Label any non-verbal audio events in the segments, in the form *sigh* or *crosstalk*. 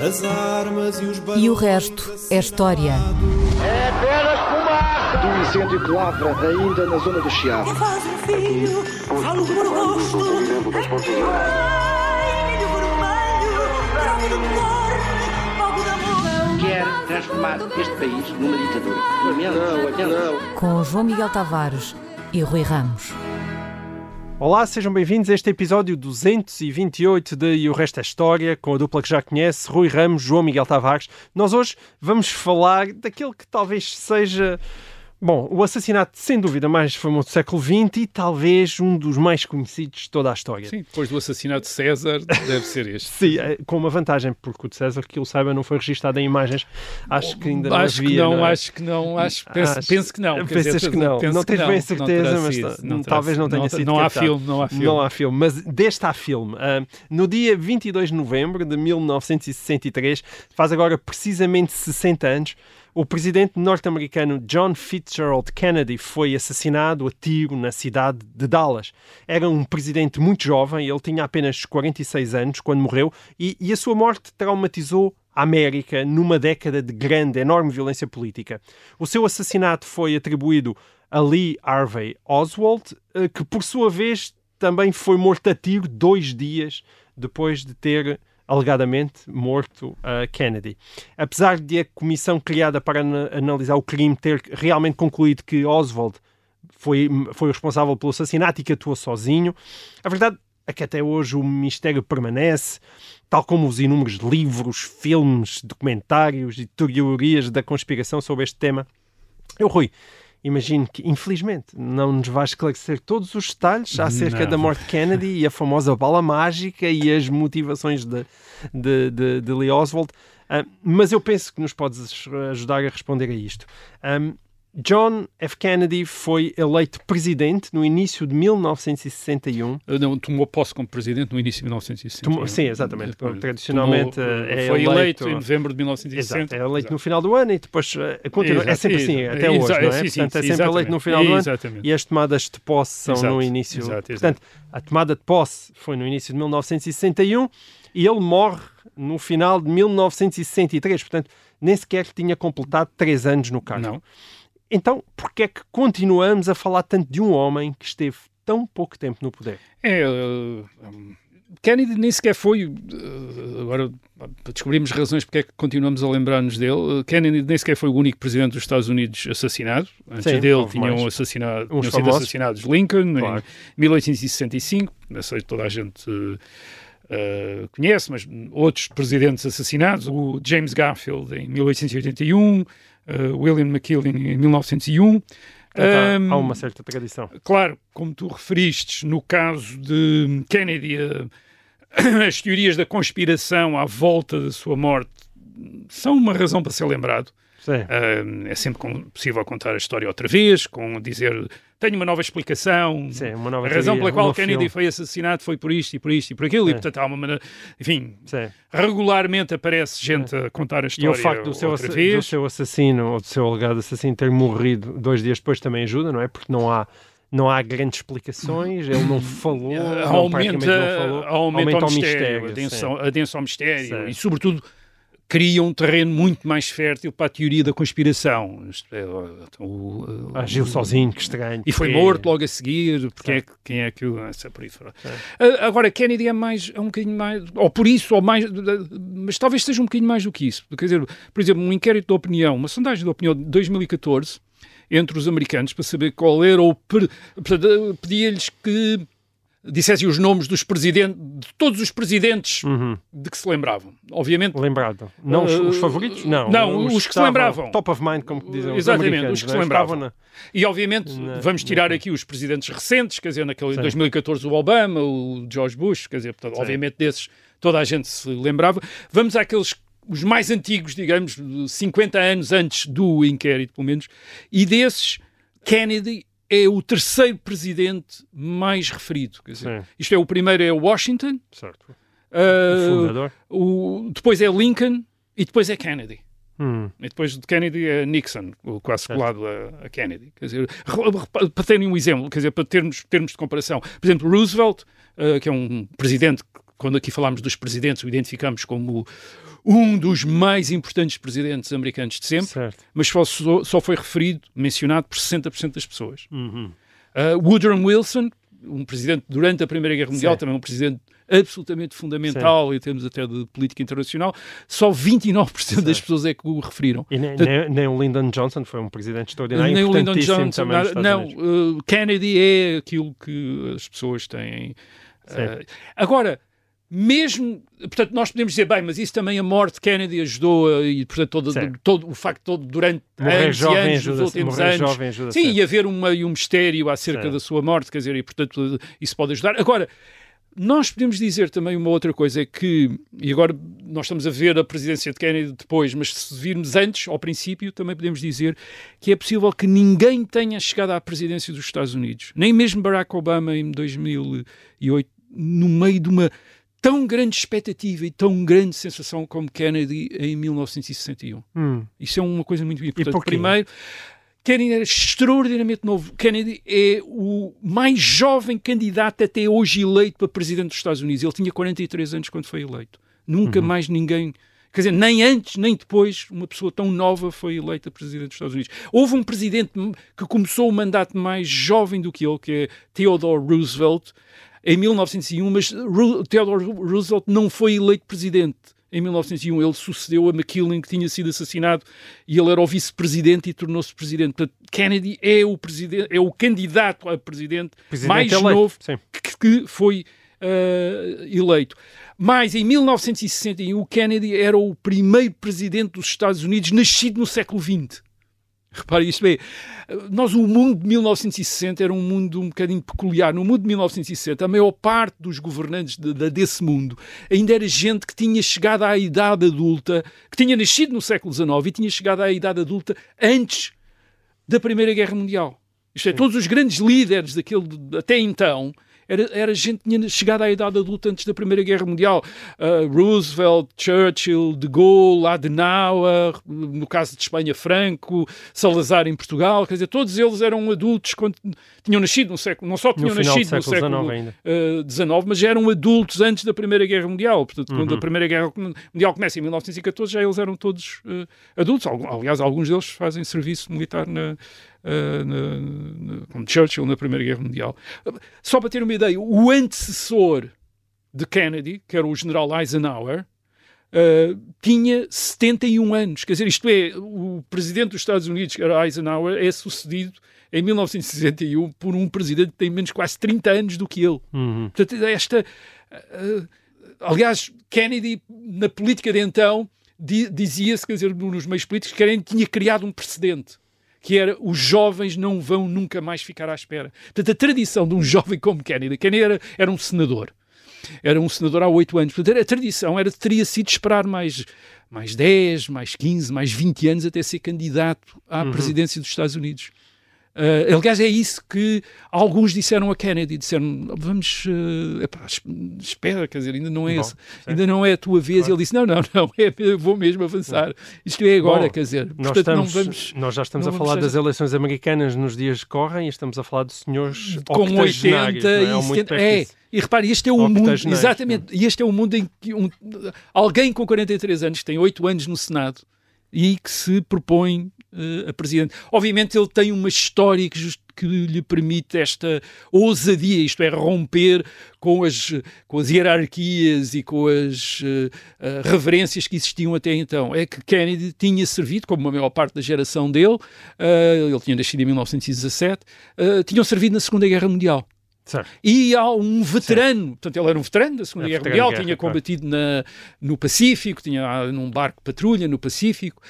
As armas e os E o resto é história. É apenas fumaça! Do incêndio que lavra ainda na zona do Chiado. Faz um filho, falo por amor. Quer transformar este país numa ditadura. Lamento, lamento. Com João Miguel Tavares e Rui Ramos. Olá, sejam bem-vindos a este episódio 228 de E o Resto é História, com a dupla que já conhece, Rui Ramos, João Miguel Tavares. Nós hoje vamos falar daquele que talvez seja Bom, o assassinato, sem dúvida, mais famoso do século XX e talvez um dos mais conhecidos de toda a história. Sim, depois do assassinato de César, deve ser este. *laughs* Sim, é, com uma vantagem, porque o de César, que eu saiba, não foi registado em imagens. Acho que ainda não acho havia. Que não, não é? acho que não, acho, penso, Acho- penso que não. Pensas dizer, que não. penso não que tens bem certeza, mas sido, ta- não terá talvez não tenha não, sido Não há captado. filme, não há filme. Não há filme, mas deste há filme. Ah, no dia 22 de novembro de 1963, faz agora precisamente 60 anos, o presidente norte-americano John Fitzgerald Kennedy foi assassinado a tiro na cidade de Dallas. Era um presidente muito jovem, ele tinha apenas 46 anos quando morreu e, e a sua morte traumatizou a América numa década de grande, enorme violência política. O seu assassinato foi atribuído a Lee Harvey Oswald, eh, que por sua vez também foi morto a tiro dois dias depois de ter alegadamente morto a Kennedy. Apesar de a comissão criada para ana- analisar o crime ter realmente concluído que Oswald foi, foi o responsável pelo assassinato e que atuou sozinho, a verdade é que até hoje o mistério permanece, tal como os inúmeros livros, filmes, documentários e teorias da conspiração sobre este tema. Eu, Rui, imagino que, infelizmente, não nos vai esclarecer todos os detalhes acerca Não. da morte de Kennedy e a famosa bala mágica e as motivações de, de, de, de Lee Oswald, Ah, mas eu penso que nos podes ajudar a responder a isto. Ahm, John F. Kennedy foi eleito presidente no início de 1961. Uh, Não, tomou posse como presidente no início de 1960. Tomou- sim, exatamente. Tradicionalmente, tomou- eh, é foi eleito- eleito em novembro de 1960. Exato, é eleito no final do ano e depois eh, continua. é Exato, sempre assim, exato. até hoje, não é? sim, sim, Portanto, é sempre eleito no final do ano e as tomadas de posse são Exato, no início. exato, exato. Portanto, a tomada de posse foi no início de 1961 e ele morre no final de 1963. Portanto, nem sequer tinha completado três anos no cargo. Não. Então, porquê é que continuamos a falar tanto de um homem que esteve tão pouco tempo no poder? É, uh, um, Kennedy nem sequer foi. uh, agora descobrimos razões porque é que continuamos a lembrar-nos dele. Uh, Kennedy nem sequer foi o único presidente dos Estados Unidos assassinado. Antes Sim, dele tinham, mais. assassinado, tinham sido famosos. assassinados Lincoln Claro. em 1865. Não sei se toda a gente. uh, conhece, mas outros presidentes assassinados, o James Garfield em 1881, uh, William McKinley em 1901. Portanto, Um, há há uma certa tradição. Claro, como tu referiste, no caso de Kennedy, eh, *coughs* as teorias da conspiração à volta da sua morte são uma razão para ser lembrado. Eh, é sempre possível contar a história outra vez, com dizer tenho uma nova explicação. Sim, uma nova a razão teoria, pela qual Kennedy filme. foi assassinado foi por isto e por isto e por aquilo, e Sim. portanto há uma maneira. Enfim, Sim. regularmente aparece gente a contar a E história o facto do seu, vez. do seu assassino ou do seu alegado assassino ter morrido dois dias depois também ajuda, não é? Porque não há, não há grandes explicações, ele não falou, *laughs* não, aumenta, não falou. aumenta, o o mistério, adensa, adensa ao mistério Sim. e, sobretudo, cria um terreno muito mais fértil para a teoria da conspiração. É, o- o- Agiu sozinho, que estranho. e foi porque- morto logo a seguir, porque é, que- quem é que o... Essa por aí fora. Ah, Agora, Kennedy é mais, é um bocadinho mais, ou por isso, ou mais, mas talvez seja um bocadinho mais do que isso. Quer dizer, por exemplo, um inquérito de opinião, uma sondagem de opinião de 2014, entre os americanos, para saber qual era o... per- Pedia-lhes que dissessem os nomes dos presidentes, de todos os presidentes Uhum, de que se lembravam. Obviamente, lembrado. Não os, os Uh, favoritos? Não. não, os que se lembravam. Top of mind, como dizem os Exatamente, americanos. os que se não é? lembravam. Estavam E obviamente Na- vamos tirar aqui os presidentes recentes, quer dizer, naquele Sim. 2014 o Obama, o George Bush, quer dizer, portanto, obviamente desses toda a gente se lembrava. Vamos àqueles os mais antigos, digamos, 50 anos antes do inquérito, pelo menos, e desses Kennedy é o terceiro presidente mais referido. Quer dizer, isto é, o primeiro é Washington, Certo. ah, O fundador. o- depois é Lincoln e depois é Kennedy. Hum, E depois de Kennedy é Nixon, o quase colado a, a Kennedy. Quer dizer, para terem um exemplo, quer dizer, para termos termos de comparação. Por exemplo, Roosevelt, eh, que é um presidente, quando aqui falamos dos presidentes, o identificamos como um dos mais importantes presidentes americanos de sempre, Certo. mas só, só foi referido, mencionado por 60% das pessoas. Uhum. Uh, Woodrow Wilson, um presidente durante a Primeira Guerra Mundial, Sim. também um presidente absolutamente fundamental em termos até de política internacional, só 29% das pessoas é que o referiram. E nem, Portanto, nem, o Lyndon Johnson foi um presidente extraordinário, nem o Lyndon Johnson, nada- não, uh, Kennedy é aquilo que as pessoas têm. uh, agora, mesmo, portanto, nós podemos dizer, bem, mas isso também a morte de Kennedy ajudou a- e, portanto, todo, todo o facto todo durante Morrer anos jovem e anos, nos últimos anos, jovem sim, e haver uma, e um mistério acerca Sim. da sua morte, quer dizer, e portanto isso pode ajudar. Agora, nós podemos dizer também uma outra coisa, é que, e agora nós estamos a ver a presidência de Kennedy depois, mas se virmos antes, ao princípio, também podemos dizer que é possível que ninguém tenha chegado à presidência dos Estados Unidos, nem mesmo Barack Obama em 2008, no meio de uma tão grande expectativa e tão grande sensação como Kennedy em 1961. Hum. Isso é uma coisa muito importante. Primeiro, Kennedy era extraordinariamente novo. Kennedy é o mais jovem candidato até hoje eleito para presidente dos Estados Unidos. Ele tinha 43 anos quando foi eleito. Nunca mais ninguém. Quer dizer, nem antes nem depois uma pessoa tão nova foi eleita presidente dos Estados Unidos. Houve um presidente que começou o mandato mais jovem do que ele, que é Theodore Roosevelt, em 1901, mas Theodore Roosevelt não foi eleito presidente em 1901. Ele sucedeu a McKinley, que tinha sido assassinado, e ele era o vice-presidente e tornou-se presidente. Portanto, Kennedy é o, presidente, é o candidato a presidente, Presidente mais eleito, novo que, que foi eh, eleito. Mas em 1961, o Kennedy era o primeiro presidente dos Estados Unidos nascido no século XX. Repare, isto é, nós, o mundo de 1960 era um mundo um bocadinho peculiar. No mundo de 1960, a maior parte dos governantes de- de- desse mundo ainda era gente que tinha chegado à idade adulta, que tinha nascido no século XIX e tinha chegado à idade adulta antes da Primeira Guerra Mundial. Isto é, todos os grandes líderes daquele, até então, era, era gente que tinha chegado à idade adulta antes da Primeira Guerra Mundial. Uh, Roosevelt, Churchill, De Gaulle, Adenauer, no caso de Espanha, Franco, Salazar em Portugal, quer dizer, todos eles eram adultos quando tinham nascido no século, não só tinham No nascido no século século XIX XIX, mas já eram adultos antes da Primeira Guerra Mundial. Portanto, quando Uhum. a Primeira Guerra Mundial começa em 1914, já eles eram todos eh, adultos. Aliás, alguns deles fazem serviço militar na, eh, na- na- como Churchill na Primeira Guerra Mundial. Só para ter uma ideia, o antecessor de Kennedy, que era o general Eisenhower, eh, tinha 71 anos. Quer dizer, isto é, o presidente dos Estados Unidos, que era Eisenhower, é sucedido em 1961 por um presidente que tem menos quase 30 anos do que ele. Uhum. Portanto, esta. eh, aliás, Kennedy, na política de então, di- dizia-se, quer dizer, nos meios políticos, que Kennedy tinha criado um precedente. Que era os jovens não vão nunca mais ficar à espera. Portanto, a tradição de um *laughs* jovem como Kennedy, Kennedy era, era um senador, era um senador há oito anos. Portanto, a tradição era, teria sido esperar mais, mais 10, mais 15, mais 20 anos até ser candidato à presidência dos Estados Unidos. Uh, aliás, é isso que alguns disseram a Kennedy. Disseram, vamos, uh, epá, es- espera, quer dizer, ainda não é, Bom, esse- ainda não é a tua vez. Claro. Ele disse, não, não, não, *laughs* é, vou mesmo avançar. Isto é agora, Bom, quer dizer. Nós, Portanto, não estamos, vamos... nós já estamos não a falar das eleições americanas nos dias que correm e estamos a falar de senhores com 80 octogenários, não é? e Ou muito 70. perto É, e repare, este é o mundo, Octogenários, exatamente, e este é o mundo em que um- alguém com 43 anos, que tem 8 anos no Senado e que se propõe a presidente. Obviamente ele tem uma história que, just- que lhe permite esta ousadia, isto é, romper com as, com as hierarquias e com as eh, eh, reverências que existiam até então. É que Kennedy tinha servido, como a maior parte da geração dele, eh, ele tinha nascido em 1917, eh, tinham servido na Segunda Guerra Mundial. Certo. E há um veterano, portanto, ele era um veterano da Segunda É, Guerra Mundial, guerra, tinha claro. combatido na, no Pacífico, tinha ah, num barco de patrulha no Pacífico.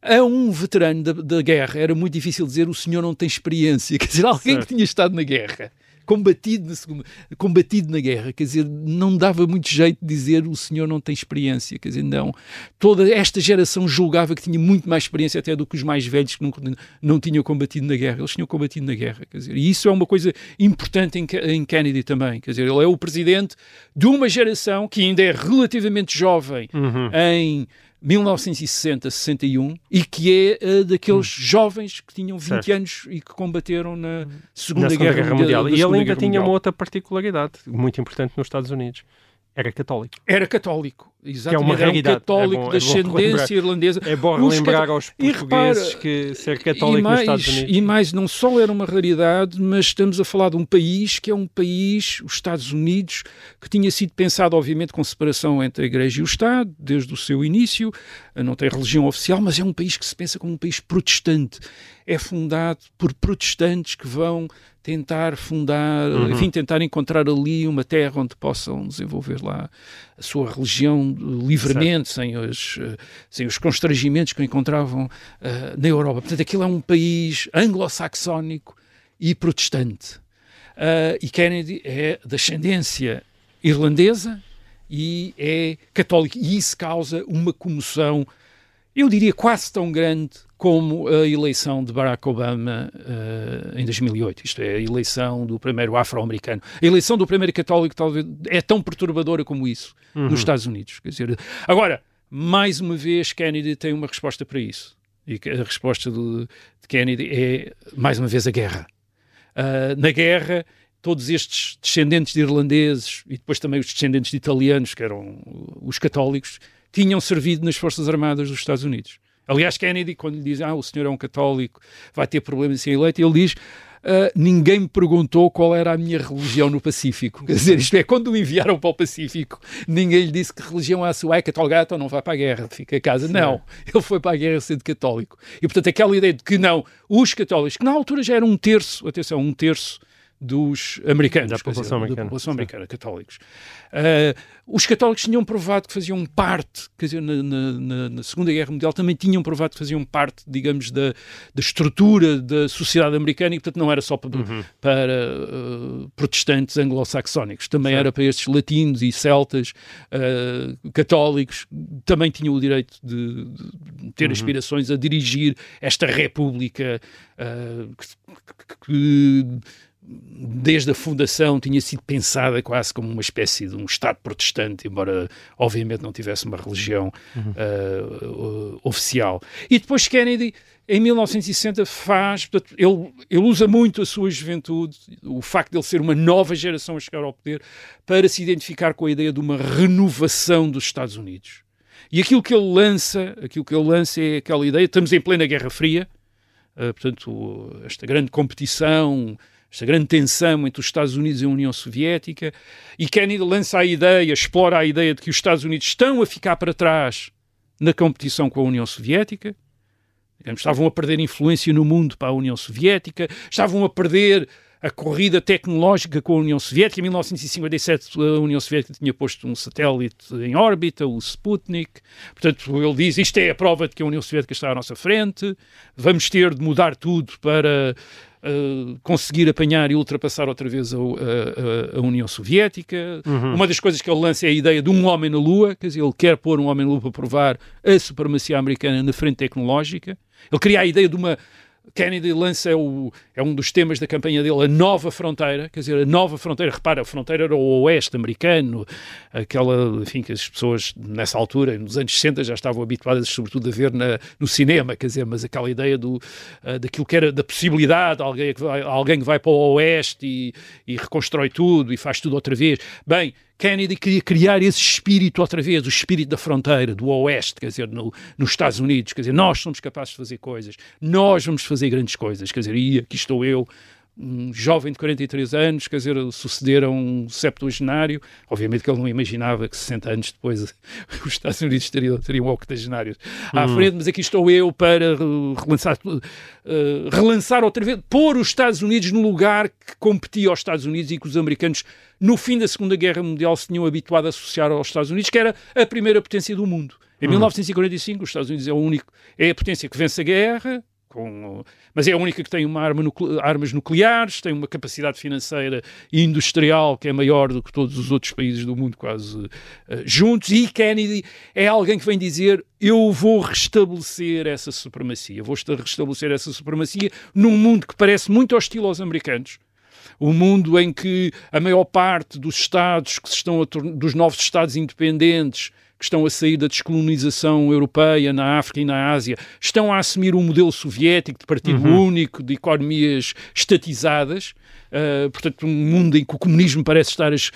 A um veterano da, da guerra era muito difícil dizer o senhor não tem experiência, *laughs* quer dizer, alguém Certo. que tinha estado na guerra, combatido na, segunda, combatido na guerra, quer dizer, não dava muito jeito de dizer o senhor não tem experiência, quer dizer, não. Toda esta geração julgava que tinha muito mais experiência até do que os mais velhos que nunca, não tinham combatido na guerra. Eles tinham combatido na guerra, quer dizer, e isso é uma coisa importante em, em Kennedy também, quer dizer, ele é o presidente de uma geração que ainda é relativamente jovem Uhum. em 1960, 61 e que é eh, daqueles jovens que tinham 20 Hum. Certo. anos e que combateram na Segunda, Na Segunda Guerra, Mundial. da E ele ainda Guerra tinha Mundial. uma outra particularidade muito importante nos Estados Unidos. Era católico. Era católico. Exatamente, que é uma era um realidade. católico é bom, de é bom ascendência irlandesa. É bom Os relembrar cata- aos portugueses repara, que ser católico mais, nos Estados Unidos. e mais, não só era uma realidade, mas estamos a falar de um país que é um país, os Estados Unidos, que tinha sido pensado, obviamente, com separação entre a Igreja e o Estado, desde o seu início, não tem religião oficial, mas é um país que se pensa como um país protestante. É fundado por protestantes que vão tentar fundar, Uhum. enfim, tentar encontrar ali uma terra onde possam desenvolver lá a sua religião livremente, sem os, eh, sem os constrangimentos que encontravam eh, na Europa. Portanto, aquilo é um país anglo-saxónico e protestante. Ah, e Kennedy é de ascendência irlandesa e é católico. E isso causa uma comoção, eu diria quase tão grande como a eleição de Barack Obama ah, em 2008. Isto é, a eleição do primeiro afro-americano. A eleição do primeiro católico talvez é tão perturbadora como isso nos Estados Unidos. Quer dizer, agora, mais uma vez, Kennedy tem uma resposta para isso. E a resposta do- de Kennedy é, mais uma vez, a guerra. Ah, na guerra, todos estes descendentes de irlandeses e depois também os descendentes de italianos, que eram os católicos, tinham servido nas Forças Armadas dos Estados Unidos. Aliás, Kennedy, quando lhe dizem ah, o senhor é um católico, vai ter problemas em ser eleito, ele diz ah, ninguém me perguntou qual era a minha religião no Pacífico. Quer dizer, isto é, quando o enviaram para o Pacífico, ninguém lhe disse que religião é a sua, é católico, então não vai para a guerra, fica em casa. Não, ele foi para a guerra sendo católico. E, portanto, aquela ideia de que não, os católicos, que na altura já eram um terço, atenção, um terço dos americanos, Da quer dizer, população americana, da população americana, católicos. Ah, os católicos tinham provado que faziam parte, quer dizer, na, na- na- Segunda Guerra Mundial também tinham provado que faziam parte, digamos, da, da estrutura da sociedade americana e, portanto, não era só para, Uhum. para ah, protestantes anglo-saxónicos, também era para estes latinos e celtas ah, católicos, também tinham o direito de, de ter aspirações a dirigir esta república que- que- que desde a fundação tinha sido pensada quase como uma espécie de um Estado protestante, embora obviamente não tivesse uma religião ah, uh, oficial. E depois Kennedy, em 1960, faz, portanto, ele, ele usa muito a sua juventude, o facto de ele ser uma nova geração a chegar ao poder, para se identificar com a ideia de uma renovação dos Estados Unidos. E aquilo que ele lança, aquilo que ele lança é aquela ideia, estamos em plena Guerra Fria, Uh, portanto, esta grande competição, esta grande tensão entre os Estados Unidos e a União Soviética, e Kennedy lança a ideia, explora a ideia de que os Estados Unidos estão a ficar para trás na competição com a União Soviética, estavam a perder influência no mundo para a União Soviética, estavam a perder a corrida tecnológica com a União Soviética. Em 1957, a União Soviética tinha posto um satélite em órbita, o Sputnik. Portanto, ele diz: isto é a prova de que a União Soviética está à nossa frente, vamos ter de mudar tudo para. Eh, conseguir apanhar e ultrapassar outra vez a, a- a- União Soviética. Uma das coisas que ele lança é a ideia de um homem na Lua, quer dizer, ele quer pôr um homem na Lua para provar a supremacia americana na frente tecnológica. Ele cria a ideia de uma. Kennedy lança é, o, é um dos temas da campanha dele, a nova fronteira, quer dizer, a nova fronteira, repara, a fronteira era o oeste americano, aquela, enfim, que as pessoas nessa altura, nos anos 60, já estavam habituadas, sobretudo, a ver na, no cinema, quer dizer, mas aquela ideia do, ah, daquilo que era da possibilidade, alguém que vai, alguém que vai para o oeste e, e reconstrói tudo e faz tudo outra vez. Bem, Kennedy queria criar esse espírito outra vez, o espírito da fronteira, do oeste, quer dizer, no- nos Estados Unidos, quer dizer, nós somos capazes de fazer coisas, nós vamos fazer grandes coisas, quer dizer, e aqui estou eu, um jovem de 43 anos, quer dizer, suceder a um septuagenário, obviamente que ele não imaginava que 60 anos depois *laughs* os Estados Unidos teriam, teriam octogenários à frente, mas aqui estou eu para relançar, uh, relançar outra vez, pôr os Estados Unidos no lugar que competia aos Estados Unidos e que os americanos, no fim da Segunda Guerra Mundial, se tinham habituado a associar aos Estados Unidos, que era a primeira potência do mundo. Em 1945, os Estados Unidos é, o único, é a potência que vence a guerra, com, mas é a única que tem uma arma nucle- armas nucleares, tem uma capacidade financeira e industrial que é maior do que todos os outros países do mundo quase eh, juntos, e Kennedy é alguém que vem dizer eu vou restabelecer essa supremacia, vou esta- restabelecer essa supremacia num mundo que parece muito hostil aos americanos, um mundo em que a maior parte dos Estados que se estão a dos novos Estados independentes que estão a sair da descolonização europeia na África e na Ásia, estão a assumir um modelo soviético de partido Uhum. único, de economias estatizadas. Uh, portanto, um mundo em que o comunismo parece estar a, es-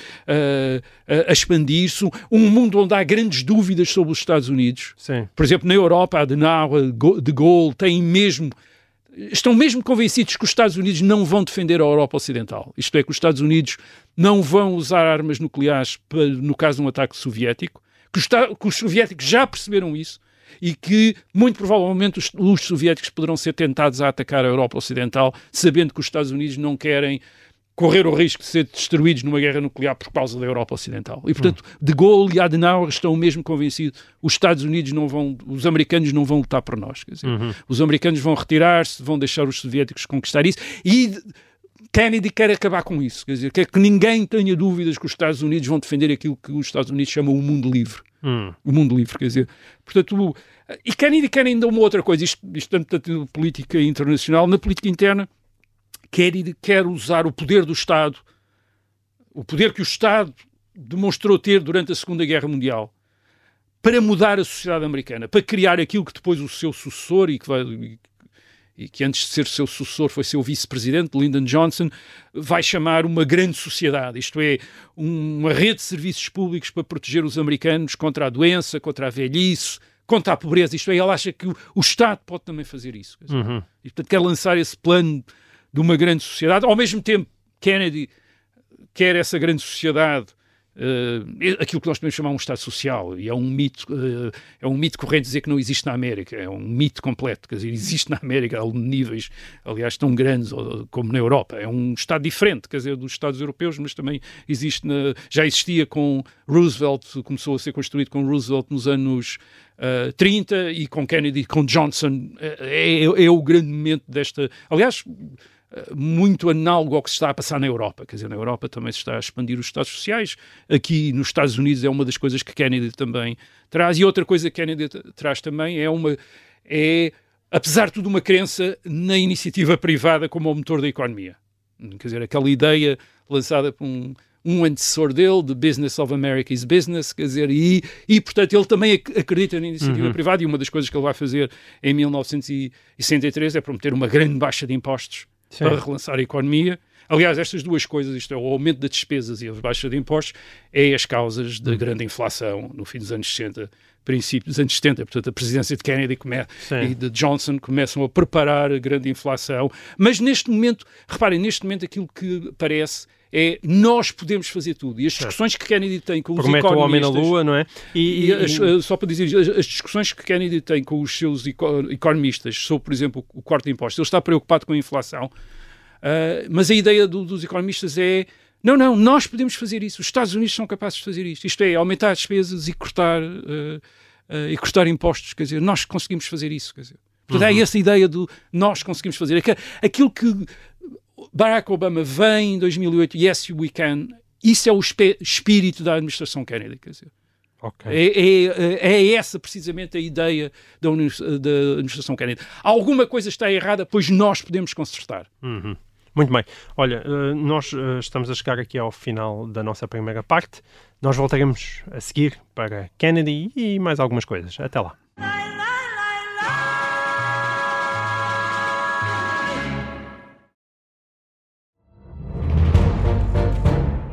a- expandir-se, um mundo onde há grandes dúvidas sobre os Estados Unidos. Sim. Por exemplo, na Europa, Adenauer, de Gaulle têm mesmo estão mesmo convencidos que os Estados Unidos não vão defender a Europa Ocidental. Isto é, que os Estados Unidos não vão usar armas nucleares pa- no caso de um ataque soviético, que os, esta- que os soviéticos já perceberam isso e que, muito provavelmente, os, os soviéticos poderão ser tentados a atacar a Europa Ocidental, sabendo que os Estados Unidos não querem correr o risco de ser destruídos numa guerra nuclear por causa da Europa Ocidental. E, portanto, De Gaulle e Adenauer estão mesmo convencidos os Estados Unidos não vão, os americanos não vão lutar por nós. Dizer, Os americanos vão retirar-se, vão deixar os soviéticos conquistar isso e Kennedy quer acabar com isso. Quer dizer, quer que ninguém tenha dúvidas que os Estados Unidos vão defender aquilo que os Estados Unidos chamam o mundo livre Hum. o mundo livre, quer dizer, portanto, e Kennedy quer ainda uma outra coisa, isto, isto tanto da política internacional, na política interna, Kennedy quer usar o poder do Estado, o poder que o Estado demonstrou ter durante a Segunda Guerra Mundial, para mudar a sociedade americana, para criar aquilo que depois o seu sucessor e que vai e que antes de ser seu sucessor foi seu vice-presidente, Lyndon Johnson, vai chamar uma grande sociedade, isto é, uma rede de serviços públicos para proteger os americanos contra a doença, contra a velhice, contra a pobreza. Isto é, ele acha que o, o Estado pode também fazer isso. Quer dizer, Uhum. E, portanto, quer lançar esse plano de uma grande sociedade. Ao mesmo tempo, Kennedy quer essa grande sociedade, eh, aquilo que nós podemos chamar um Estado social, e é um mito, eh, é um mito corrente dizer que não existe na América, é um mito completo, quer dizer, existe na América a níveis, aliás, tão grandes como na Europa, é um Estado diferente, quer dizer, dos Estados europeus, mas também existe, na- já existia com Roosevelt, começou a ser construído com Roosevelt nos anos eh, 30 e com Kennedy, com Johnson, é, é- é o grande momento desta, aliás, muito análogo ao que se está a passar na Europa. Quer dizer, na Europa também se está a expandir os Estados Sociais. Aqui nos Estados Unidos é uma das coisas que Kennedy também traz. E outra coisa que Kennedy traz também é uma. É, apesar de tudo, uma crença na iniciativa privada como o motor da economia. Quer dizer, aquela ideia lançada por um, um antecessor dele, de Business of America is Business, quer dizer, e, e portanto ele também ac- acredita na iniciativa privada e uma das coisas que ele vai fazer em 1963 é prometer uma grande baixa de impostos Sim. para relançar a economia. Aliás, estas duas coisas, isto é, o aumento das despesas e a baixa de impostos, é as causas da grande inflação no fim dos anos 60, princípio dos anos 70. Portanto, a presidência de Kennedy e de Johnson começam a preparar a grande inflação. Mas neste momento, reparem, neste momento aquilo que parece é nós podemos fazer tudo. E as discussões que Kennedy tem com os Promete o homem na economistas... lua, não é? E, E as- eh, só para dizer, as, as discussões que Kennedy tem com os seus eco- economistas sobre, por exemplo, o corte de impostos, ele está preocupado com a inflação, ah, mas a ideia do- dos economistas é não, não, nós podemos fazer isso, os Estados Unidos são capazes de fazer isto, isto é, aumentar as despesas e cortar, ah, ah, e cortar impostos, quer dizer, nós conseguimos fazer isso, quer dizer. Portanto, é essa ideia do nós conseguimos fazer. Aqu- Aquilo que Barack Obama vem em 2008, yes, we can, isso é o espírito da administração Kennedy, quer dizer. Ok. É, é- é essa precisamente a ideia da, da administração Kennedy. Alguma coisa está errada, pois nós podemos consertar. Uhum. Muito bem. Olha, eh, nós eh, estamos a chegar aqui ao final da nossa primeira parte. Nós voltaremos a seguir para Kennedy e mais algumas coisas. Até lá.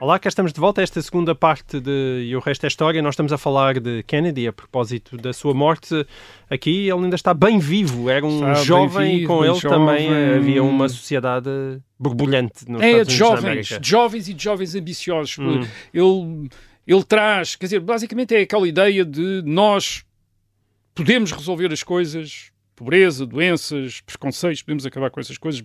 Olá, cá estamos de volta a esta segunda parte de E o Resto é História. Nós estamos a falar de Kennedy a propósito da sua morte. Aqui ele ainda está bem vivo, era um Está jovem e vivo, com bem ele também jovem. havia uma sociedade borbulhante nos É, Estados de jovens, de jovens e de jovens ambiciosos. Hum. Ele, ele traz, quer dizer, basicamente é aquela ideia de nós podemos resolver as coisas, pobreza, doenças, preconceitos, podemos acabar com essas coisas.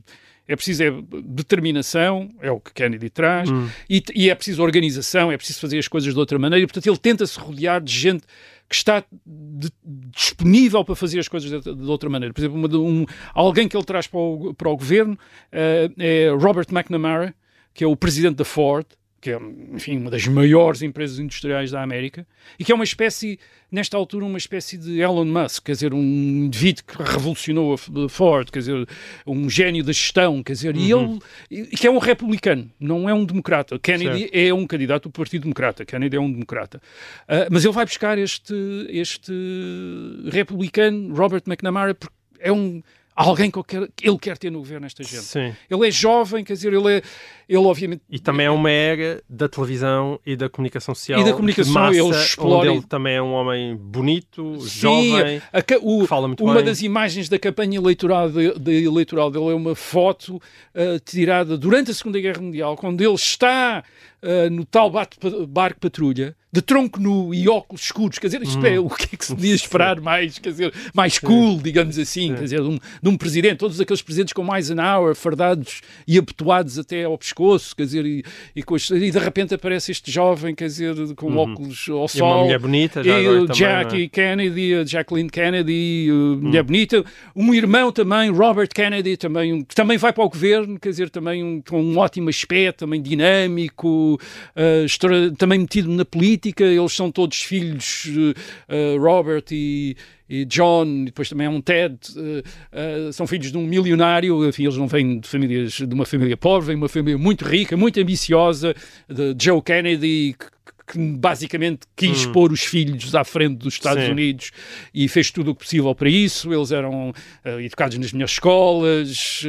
É preciso é, determinação, é o que Kennedy traz, Hum. e, e é preciso organização, é preciso fazer as coisas de outra maneira. Portanto, ele tenta-se rodear de gente que está de- disponível para fazer as coisas de, de outra maneira. Por exemplo, uma um, alguém que ele traz para o, para o governo eh, é Robert McNamara, que é o presidente da Ford, que é, enfim, uma das maiores empresas industriais da América, e que é uma espécie, nesta altura, uma espécie de Elon Musk, quer dizer, um indivíduo que revolucionou a Ford, quer dizer, um gênio da gestão, quer dizer, e ele, e que é um republicano, não é um democrata. Kennedy é um candidato do Partido Democrata, Kennedy é um democrata. Ah, mas ele vai buscar este, este republicano, Robert McNamara, porque é um alguém que ele quer, que ele quer ter no governo esta gente. Sim. Ele é jovem, quer dizer, ele é, ele obviamente E também é uma era da televisão e da comunicação social. E da comunicação, massa, eles explorem- onde ele também é um homem bonito, Sim, jovem, a o- fala muito uma bem. das imagens da campanha eleitoral, de, de- eleitoral dele é uma foto ah, tirada durante a Segunda Guerra Mundial, quando ele está ah, no tal barco patrulha, de tronco nu e óculos escuros, quer dizer, isto Hum. é o que é que se podia esperar mais, quer dizer, mais cool, digamos assim, quer dizer, de um, de um presidente, todos aqueles presidentes com mais an hour, fardados e abotoados até ao pescoço, quer dizer, e, e, as- e de repente aparece este jovem, quer dizer, com óculos ao Uhum. E uma sol. mulher bonita, já e o também, é? Kennedy, a Jacqueline Kennedy, uh, mulher bonita, um irmão também, Robert Kennedy, também, que também vai para o governo, quer dizer, também um, com um ótimo aspecto, também dinâmico, uh, também metido na política, eles são todos filhos, uh, Robert e, e John, e depois também há um Ted, uh, uh, são filhos de um milionário, enfim, eles não vêm de famílias, de uma família pobre, vêm de uma família muito rica, muito ambiciosa, de Joe Kennedy, que, que basicamente quis pôr os filhos à frente dos Estados Sim. Unidos e fez tudo o possível para isso. Eles eram eh, educados nas melhores escolas, Sim.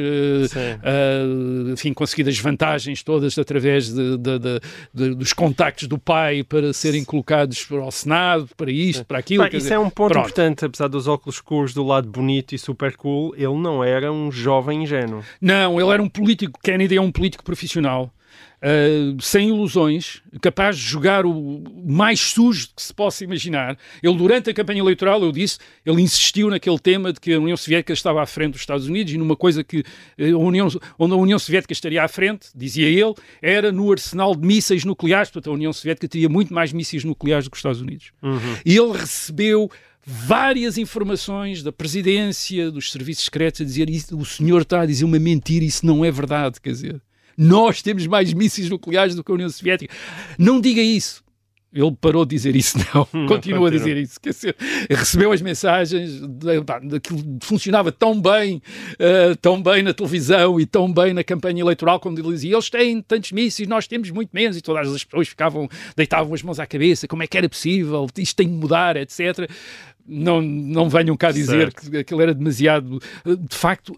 eh, enfim, conseguidas vantagens todas através de- de- de- dos contactos do pai para serem colocados para o Senado, para isto, para aquilo. Quer isso dizer, é um ponto pronto. importante, apesar dos óculos escuros do lado bonito e super cool, ele não era um jovem ingênuo. Não, ele era um político. Kennedy é um político profissional. Uh, sem ilusões, capaz de jogar o mais sujo que se possa imaginar. Ele, durante a campanha eleitoral, eu disse, ele insistiu naquele tema de que a União Soviética estava à frente dos Estados Unidos e numa coisa que eh, a União, onde a União Soviética estaria à frente, dizia ele, era no arsenal de mísseis nucleares. Portanto, a União Soviética teria muito mais mísseis nucleares do que os Estados Unidos. E ele recebeu várias informações da presidência, dos serviços secretos, a dizer o senhor está a dizer uma mentira, isso não é verdade, quer dizer. Nós temos mais mísseis nucleares do que a União Soviética. Não diga isso. Ele parou de dizer isso, *laughs* não. Continua a continua. dizer isso. Quer dizer, recebeu as mensagens, daquilo funcionava tão bem, eh, tão bem na televisão e tão bem na campanha eleitoral, quando ele dizia eles têm tantos mísseis, nós temos muito menos, e todas as pessoas ficavam, deitavam as mãos à cabeça, como é que era possível, isto tem de mudar, etc não, não venham cá dizer Certo. que aquilo era demasiado. De facto,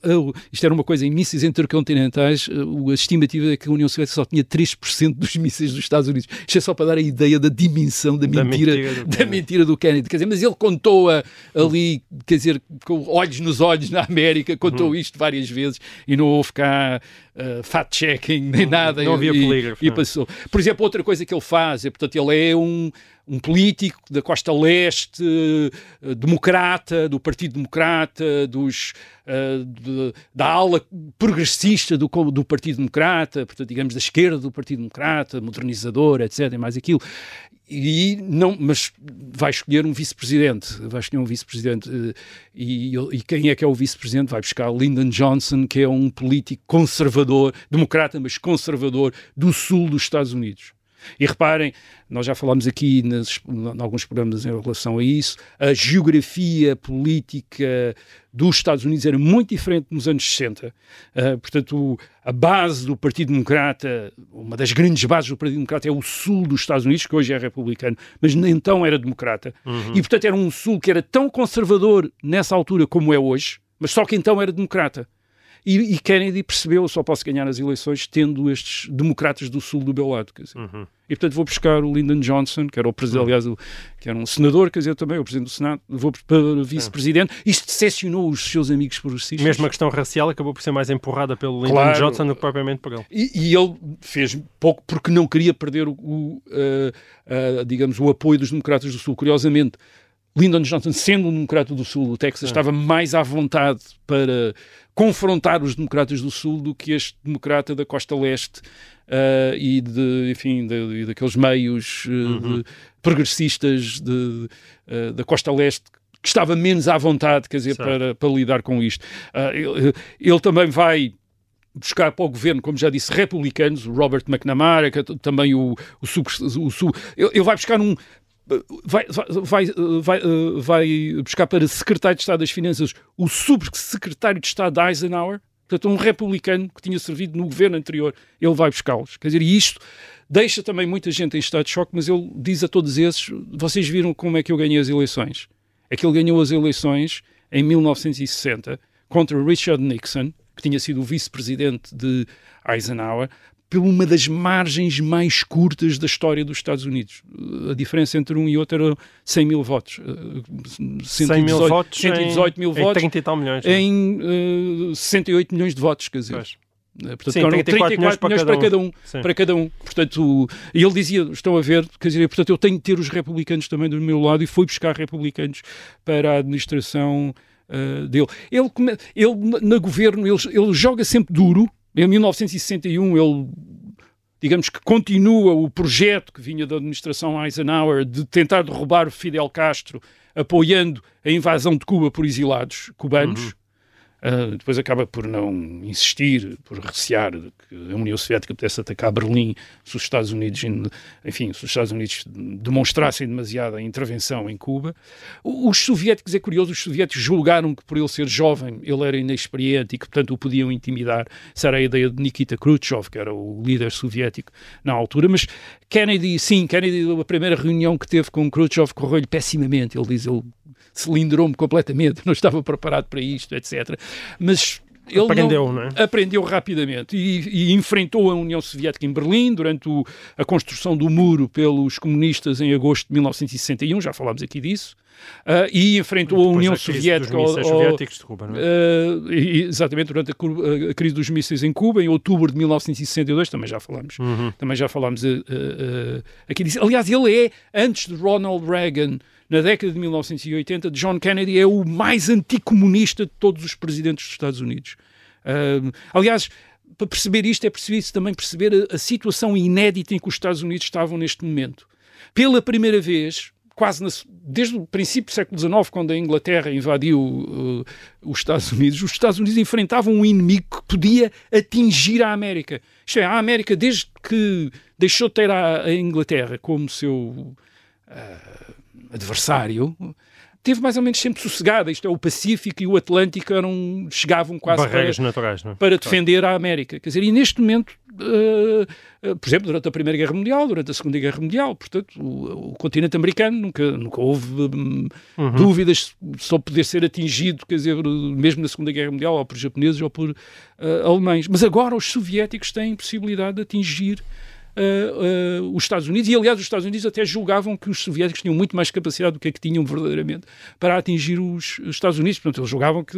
isto era uma coisa em mísseis intercontinentais. A estimativa é que a União Soviética só tinha 3% dos mísseis dos Estados Unidos. Isto é só para dar a ideia da dimensão da Da mentira, mentira do da Kennedy. mentira do Kennedy. Quer dizer, mas ele contou-a ali, quer dizer, com olhos nos olhos na América, contou Uhum. isto várias vezes e não houve cá uh, fact-checking nem nada. não havia e, polígrafo, e não. passou. Por exemplo, outra coisa que ele faz é, portanto, ele é um, um político da costa leste, eh, democrata, do Partido Democrata, dos, eh, de- da ala progressista do, do Partido Democrata, portanto, digamos, da esquerda do Partido Democrata, modernizador, etc., mais aquilo. E não, mas vai escolher um vice-presidente, vai escolher um vice-presidente. eh, E, e quem é que é o vice-presidente? Vai buscar Lyndon Johnson, que é um político conservador, democrata, mas conservador, do sul dos Estados Unidos. E reparem, nós já falámos aqui nas, em alguns programas em relação a isso, a geografia política dos Estados Unidos era muito diferente nos anos 60. Ah, portanto, a base do Partido Democrata, uma das grandes bases do Partido Democrata é o sul dos Estados Unidos, que hoje é republicano, mas então era democrata. E, portanto, era um sul que era tão conservador nessa altura como é hoje, mas só que então era democrata. E, e Kennedy percebeu, eu só posso ganhar as eleições tendo estes democratas do sul do meu lado. Quer dizer. Uhum. E portanto vou buscar o Lyndon Johnson, que era o presidente, aliás, o, que era um senador, quer dizer, também o presidente do Senado, vou para vice-presidente. Isto decepcionou os seus amigos progressistas. Mesmo a questão racial acabou por ser mais empurrada pelo Lyndon Claro. Johnson do que propriamente por ele. E, e ele fez pouco porque não queria perder o, o, uh, uh, digamos, o apoio dos democratas do Sul. Curiosamente, Lyndon Johnson, sendo um democrata do Sul do Texas, estava mais à vontade para confrontar os democratas do Sul do que este democrata da costa leste uh, e de, enfim, de, daqueles meios uh, Uhum. de progressistas de, uh, da costa leste que estava menos à vontade, quer dizer, Certo. para, para lidar com isto. Ele, ele também vai buscar para o governo, como já disse, republicanos, o Robert McNamara, que é também o, o, sub, o sub- ele, ele vai buscar um vai, vai, vai, vai buscar para secretário de Estado das Finanças o subsecretário de Estado de Eisenhower, portanto um republicano que tinha servido no governo anterior, ele vai buscá-los. Quer dizer, e isto deixa também muita gente em estado de choque, mas ele diz a todos esses, vocês viram como é que eu ganhei as eleições? É que ele ganhou as eleições em 1960 contra Richard Nixon, que tinha sido o vice-presidente de Eisenhower, por uma das margens mais curtas da história dos Estados Unidos. A diferença entre um e outro era 100 mil votos. Uh, 100 mil 118 votos 118 mil em, votos em 30 e tal milhões. é? em uh, 68 milhões de votos, quer dizer. Pois. Uh, Portanto, Sim, eram 34 milhões para cada cada um. Sim. Para cada um. Portanto, e ele dizia, estão a ver, quer dizer, portanto, eu tenho de ter os republicanos também do meu lado e foi buscar republicanos para a administração uh, dele. Ele, ele na- na governo, ele, ele joga sempre duro. Em 1961, ele digamos que continua o projeto que vinha da administração Eisenhower de tentar derrubar o Fidel Castro, apoiando a invasão de Cuba por exilados cubanos. Uh, depois acaba por não insistir, por recear que a União Soviética pudesse atacar Berlim se os Estados Unidos, enfim, se os Estados Unidos demonstrassem demasiada intervenção em Cuba. Os soviéticos, é curioso, os soviéticos julgaram que por ele ser jovem, ele era inexperiente e que, portanto, o podiam intimidar. Essa era a ideia de Nikita Khrushchev, que era o líder soviético na altura. Mas Kennedy, sim, Kennedy, a primeira reunião que teve com Khrushchev correu-lhe pessimamente. Ele diz, ele cilindrou-me completamente, *laughs* não estava preparado para isto, etc. Mas ele Aprendeu, não é? aprendeu rapidamente e, e enfrentou a União Soviética em Berlim durante o- a construção do muro pelos comunistas em agosto de 1961, já falámos aqui disso, ah, e enfrentou a Depois União da crise Soviética. Dos ao- soviéticos de Cuba, não é? Uh, exatamente, durante a, a crise dos mísseis em Cuba, em outubro de 1962, também já falámos, Uhum. também já falámos uh, uh, uh, aqui disso. Aliás, ele é, antes de Ronald Reagan, na década de 1980, John Kennedy é o mais anticomunista de todos os presidentes dos Estados Unidos. Uh, aliás, para perceber isto é preciso também perceber a, a situação inédita em que os Estados Unidos estavam neste momento. Pela primeira vez, quase na- desde o princípio do século XIX, quando a Inglaterra invadiu uh, os Estados Unidos, os Estados Unidos enfrentavam um inimigo que podia atingir a América. Isto é, a América, desde que deixou de ter a, a Inglaterra como seu uh, adversário, teve mais ou menos sempre sossegada. Isto é, o Pacífico e o Atlântico eram, chegavam quase para, Barreiras naturais, não é? para defender a América. Quer dizer, e neste momento, uh, uh, por exemplo, durante a Primeira Guerra Mundial, durante a Segunda Guerra Mundial, portanto, o, o continente americano nunca, nunca houve hum, Uhum. dúvidas sobre poder ser atingido, quer dizer, mesmo na Segunda Guerra Mundial, ou por japoneses ou por uh, alemães. Mas agora os soviéticos têm possibilidade de atingir uh, uh, os Estados Unidos, e aliás os Estados Unidos até julgavam que os soviéticos tinham muito mais capacidade do que é que tinham verdadeiramente para atingir os, os Estados Unidos. Portanto, eles julgavam que,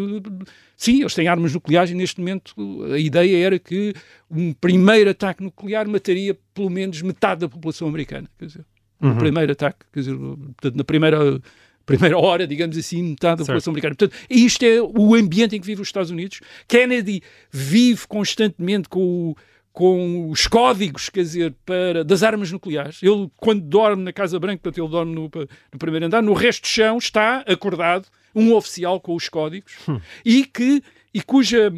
sim, eles têm armas nucleares e neste momento a ideia era que um primeiro ataque nuclear mataria pelo menos metade da população americana. Quer dizer, Uhum. o primeiro ataque, quer dizer, portanto, na primeira primeira hora, digamos assim, metade da população americana. Portanto, isto é o ambiente em que vive os Estados Unidos. Kennedy vive constantemente com o com os códigos, quer dizer, para, das armas nucleares. Ele, quando dorme na Casa Branca, portanto, ele dorme no, no primeiro andar, no resto do chão está acordado um oficial com os códigos e, que, e cuja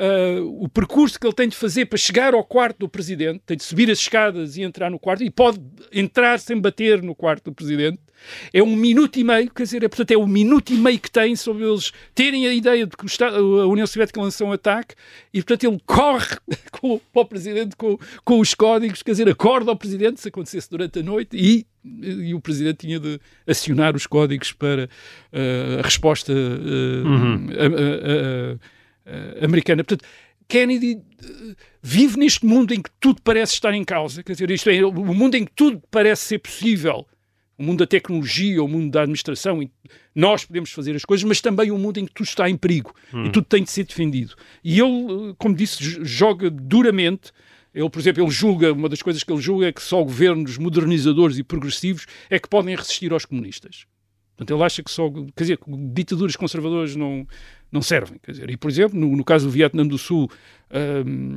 uh, o percurso que ele tem de fazer para chegar ao quarto do presidente, tem de subir as escadas e entrar no quarto, e pode entrar sem bater no quarto do presidente, é um minuto e meio, quer dizer, é, portanto, é um minuto e meio que tem sobre eles terem a ideia de que Estado, a União Soviética lançou um ataque e, portanto, ele corre *laughs* com, para o presidente com, com os códigos, quer dizer, acorda ao presidente se acontecesse durante a noite e, e o presidente tinha de acionar os códigos para uh, a resposta uh, Uhum. a- a- a- uh, americana. Portanto, Kennedy uh, vive neste mundo em que tudo parece estar em causa, quer dizer, isto é, o mundo em que tudo parece ser possível, o mundo da tecnologia, o mundo da administração, nós podemos fazer as coisas, mas também o mundo em que tudo está em perigo hum. e tudo tem de ser defendido. E ele, como disse, joga duramente. Ele, por exemplo, ele julga, uma das coisas que ele julga é que só governos modernizadores e progressivos é que podem resistir aos comunistas. Portanto, ele acha que só, quer dizer, ditaduras conservadoras não, não servem. Quer dizer, e, por exemplo, no, no caso do Vietnã do Sul, um,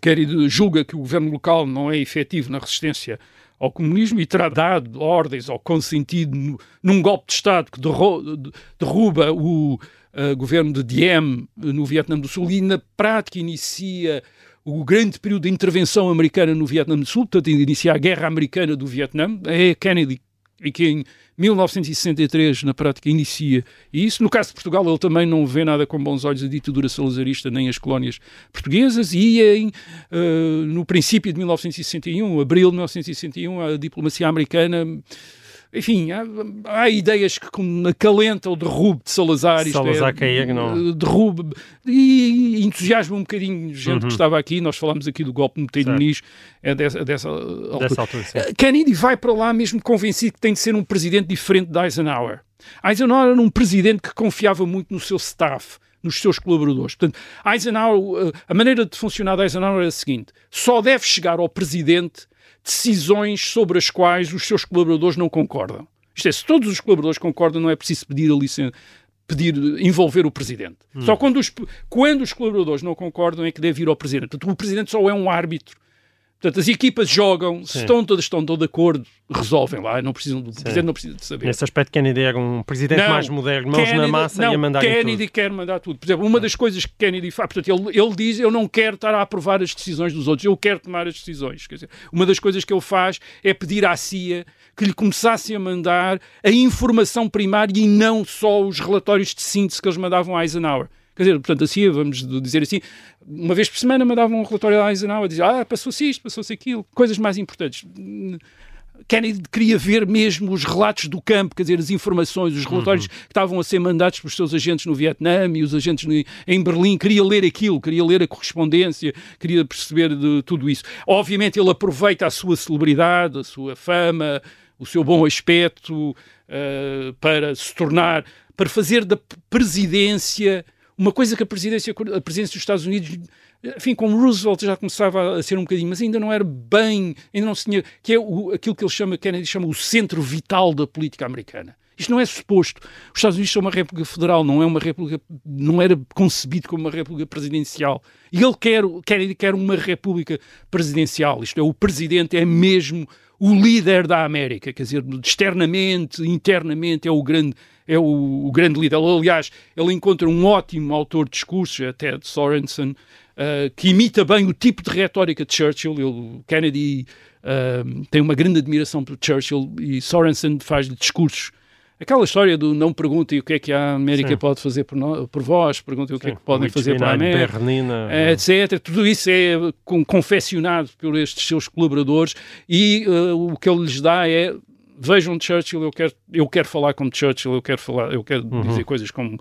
Kennedy julga que o governo local não é efetivo na resistência ao comunismo e terá dado ordens ou consentido num golpe de Estado que derruba o uh, governo de Diem no Vietnã do Sul. E na prática inicia o grande período de intervenção americana no Vietnã do Sul, portanto inicia a guerra americana do Vietnã, é Kennedy e quem 1963, na prática, inicia isso. No caso de Portugal, ele também não vê nada com bons olhos a ditadura salazarista nem as colónias portuguesas. E em, uh, no princípio de 1961, abril de 1961, a diplomacia americana enfim, há, há, ideias que acalentam o derrube de Salazar. Salazar é, cair, não. Eh, derrube e entusiasma um bocadinho gente uhum. que estava aqui. Nós falámos aqui do golpe de Muniz, é dessa, dessa altura. Dessa altura eh, Kennedy vai para lá mesmo convencido que tem de ser um presidente diferente de Eisenhower. Eisenhower era um presidente que confiava muito no seu staff nos seus colaboradores. Portanto, Eisenhower, eh, a maneira de funcionar de Eisenhower é a seguinte: só deve chegar ao presidente decisões sobre as quais os seus colaboradores não concordam. Isto é, se todos os colaboradores concordam, não é preciso pedir a licença, pedir, envolver o presidente. Hum. Só quando os, quando os colaboradores não concordam é que deve ir ao presidente. Portanto, o presidente só é um árbitro Portanto, as equipas jogam, se estão todas estão de acordo, resolvem lá, não precisam, o presidente não precisa de saber. Nesse aspecto, Kennedy era um presidente não, mais moderno, mãos Kennedy, na massa não, e a mandar Kennedy quer mandar tudo. Por exemplo, uma das coisas que Kennedy faz, portanto, ele, ele diz: Eu não quero estar a aprovar as decisões dos outros, eu quero tomar as decisões. Quer dizer, uma das coisas que ele faz é pedir à CIA que lhe começasse a mandar a informação primária e não só os relatórios de síntese que eles mandavam a Eisenhower. Quer dizer, portanto, assim, vamos dizer assim, uma vez por semana mandavam um relatório à Eisenhower, dizia, ah, passou-se isto, passou-se aquilo, coisas mais importantes. Kennedy queria ver mesmo os relatos do campo, quer dizer, as informações, os relatórios uhum. que estavam a ser mandados pelos seus agentes no Vietnã e os agentes no, em Berlim, queria ler aquilo, queria ler a correspondência, queria perceber de tudo isso. Obviamente ele aproveita a sua celebridade, a sua fama, o seu bom aspecto uh, para se tornar, para fazer da presidência uma coisa que a presidência, a presidência dos Estados Unidos, enfim, com Roosevelt já começava a ser um bocadinho, mas ainda não era bem, ainda não se tinha, que é o, aquilo que ele chama, Kennedy chama o centro vital da política americana. Isto não é suposto. Os Estados Unidos são uma república federal, não é uma república, não era concebido como uma república presidencial. E ele quer, Kennedy quer uma república presidencial. Isto é, o presidente é mesmo o líder da América, quer dizer, externamente, internamente, é o grande, é o, o grande líder. Aliás, ele encontra um ótimo autor de discursos, é Ted Sorensen, uh, que imita bem o tipo de retórica de Churchill. Ele, Kennedy uh, tem uma grande admiração por Churchill e Sorensen faz discursos Aquela história do não perguntem o que é que a América Sim. pode fazer por, nós, por vós, perguntem o que é que podem fazer para a América, Bernina, é, etc. Tudo isso é confeccionado por estes seus colaboradores e uh, o que ele lhes dá é vejam Churchill, eu quero, eu quero falar com Churchill, eu quero falar, eu quero uhum. dizer coisas como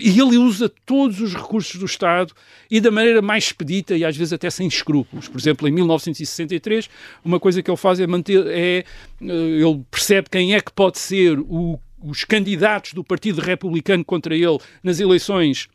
e ele usa todos os recursos do Estado e da maneira mais expedita e às vezes até sem escrúpulos. Por exemplo, em 1963, uma coisa que ele faz é manter, é, eh, ele percebe quem é que pode ser o, os candidatos do Partido Republicano contra ele nas eleições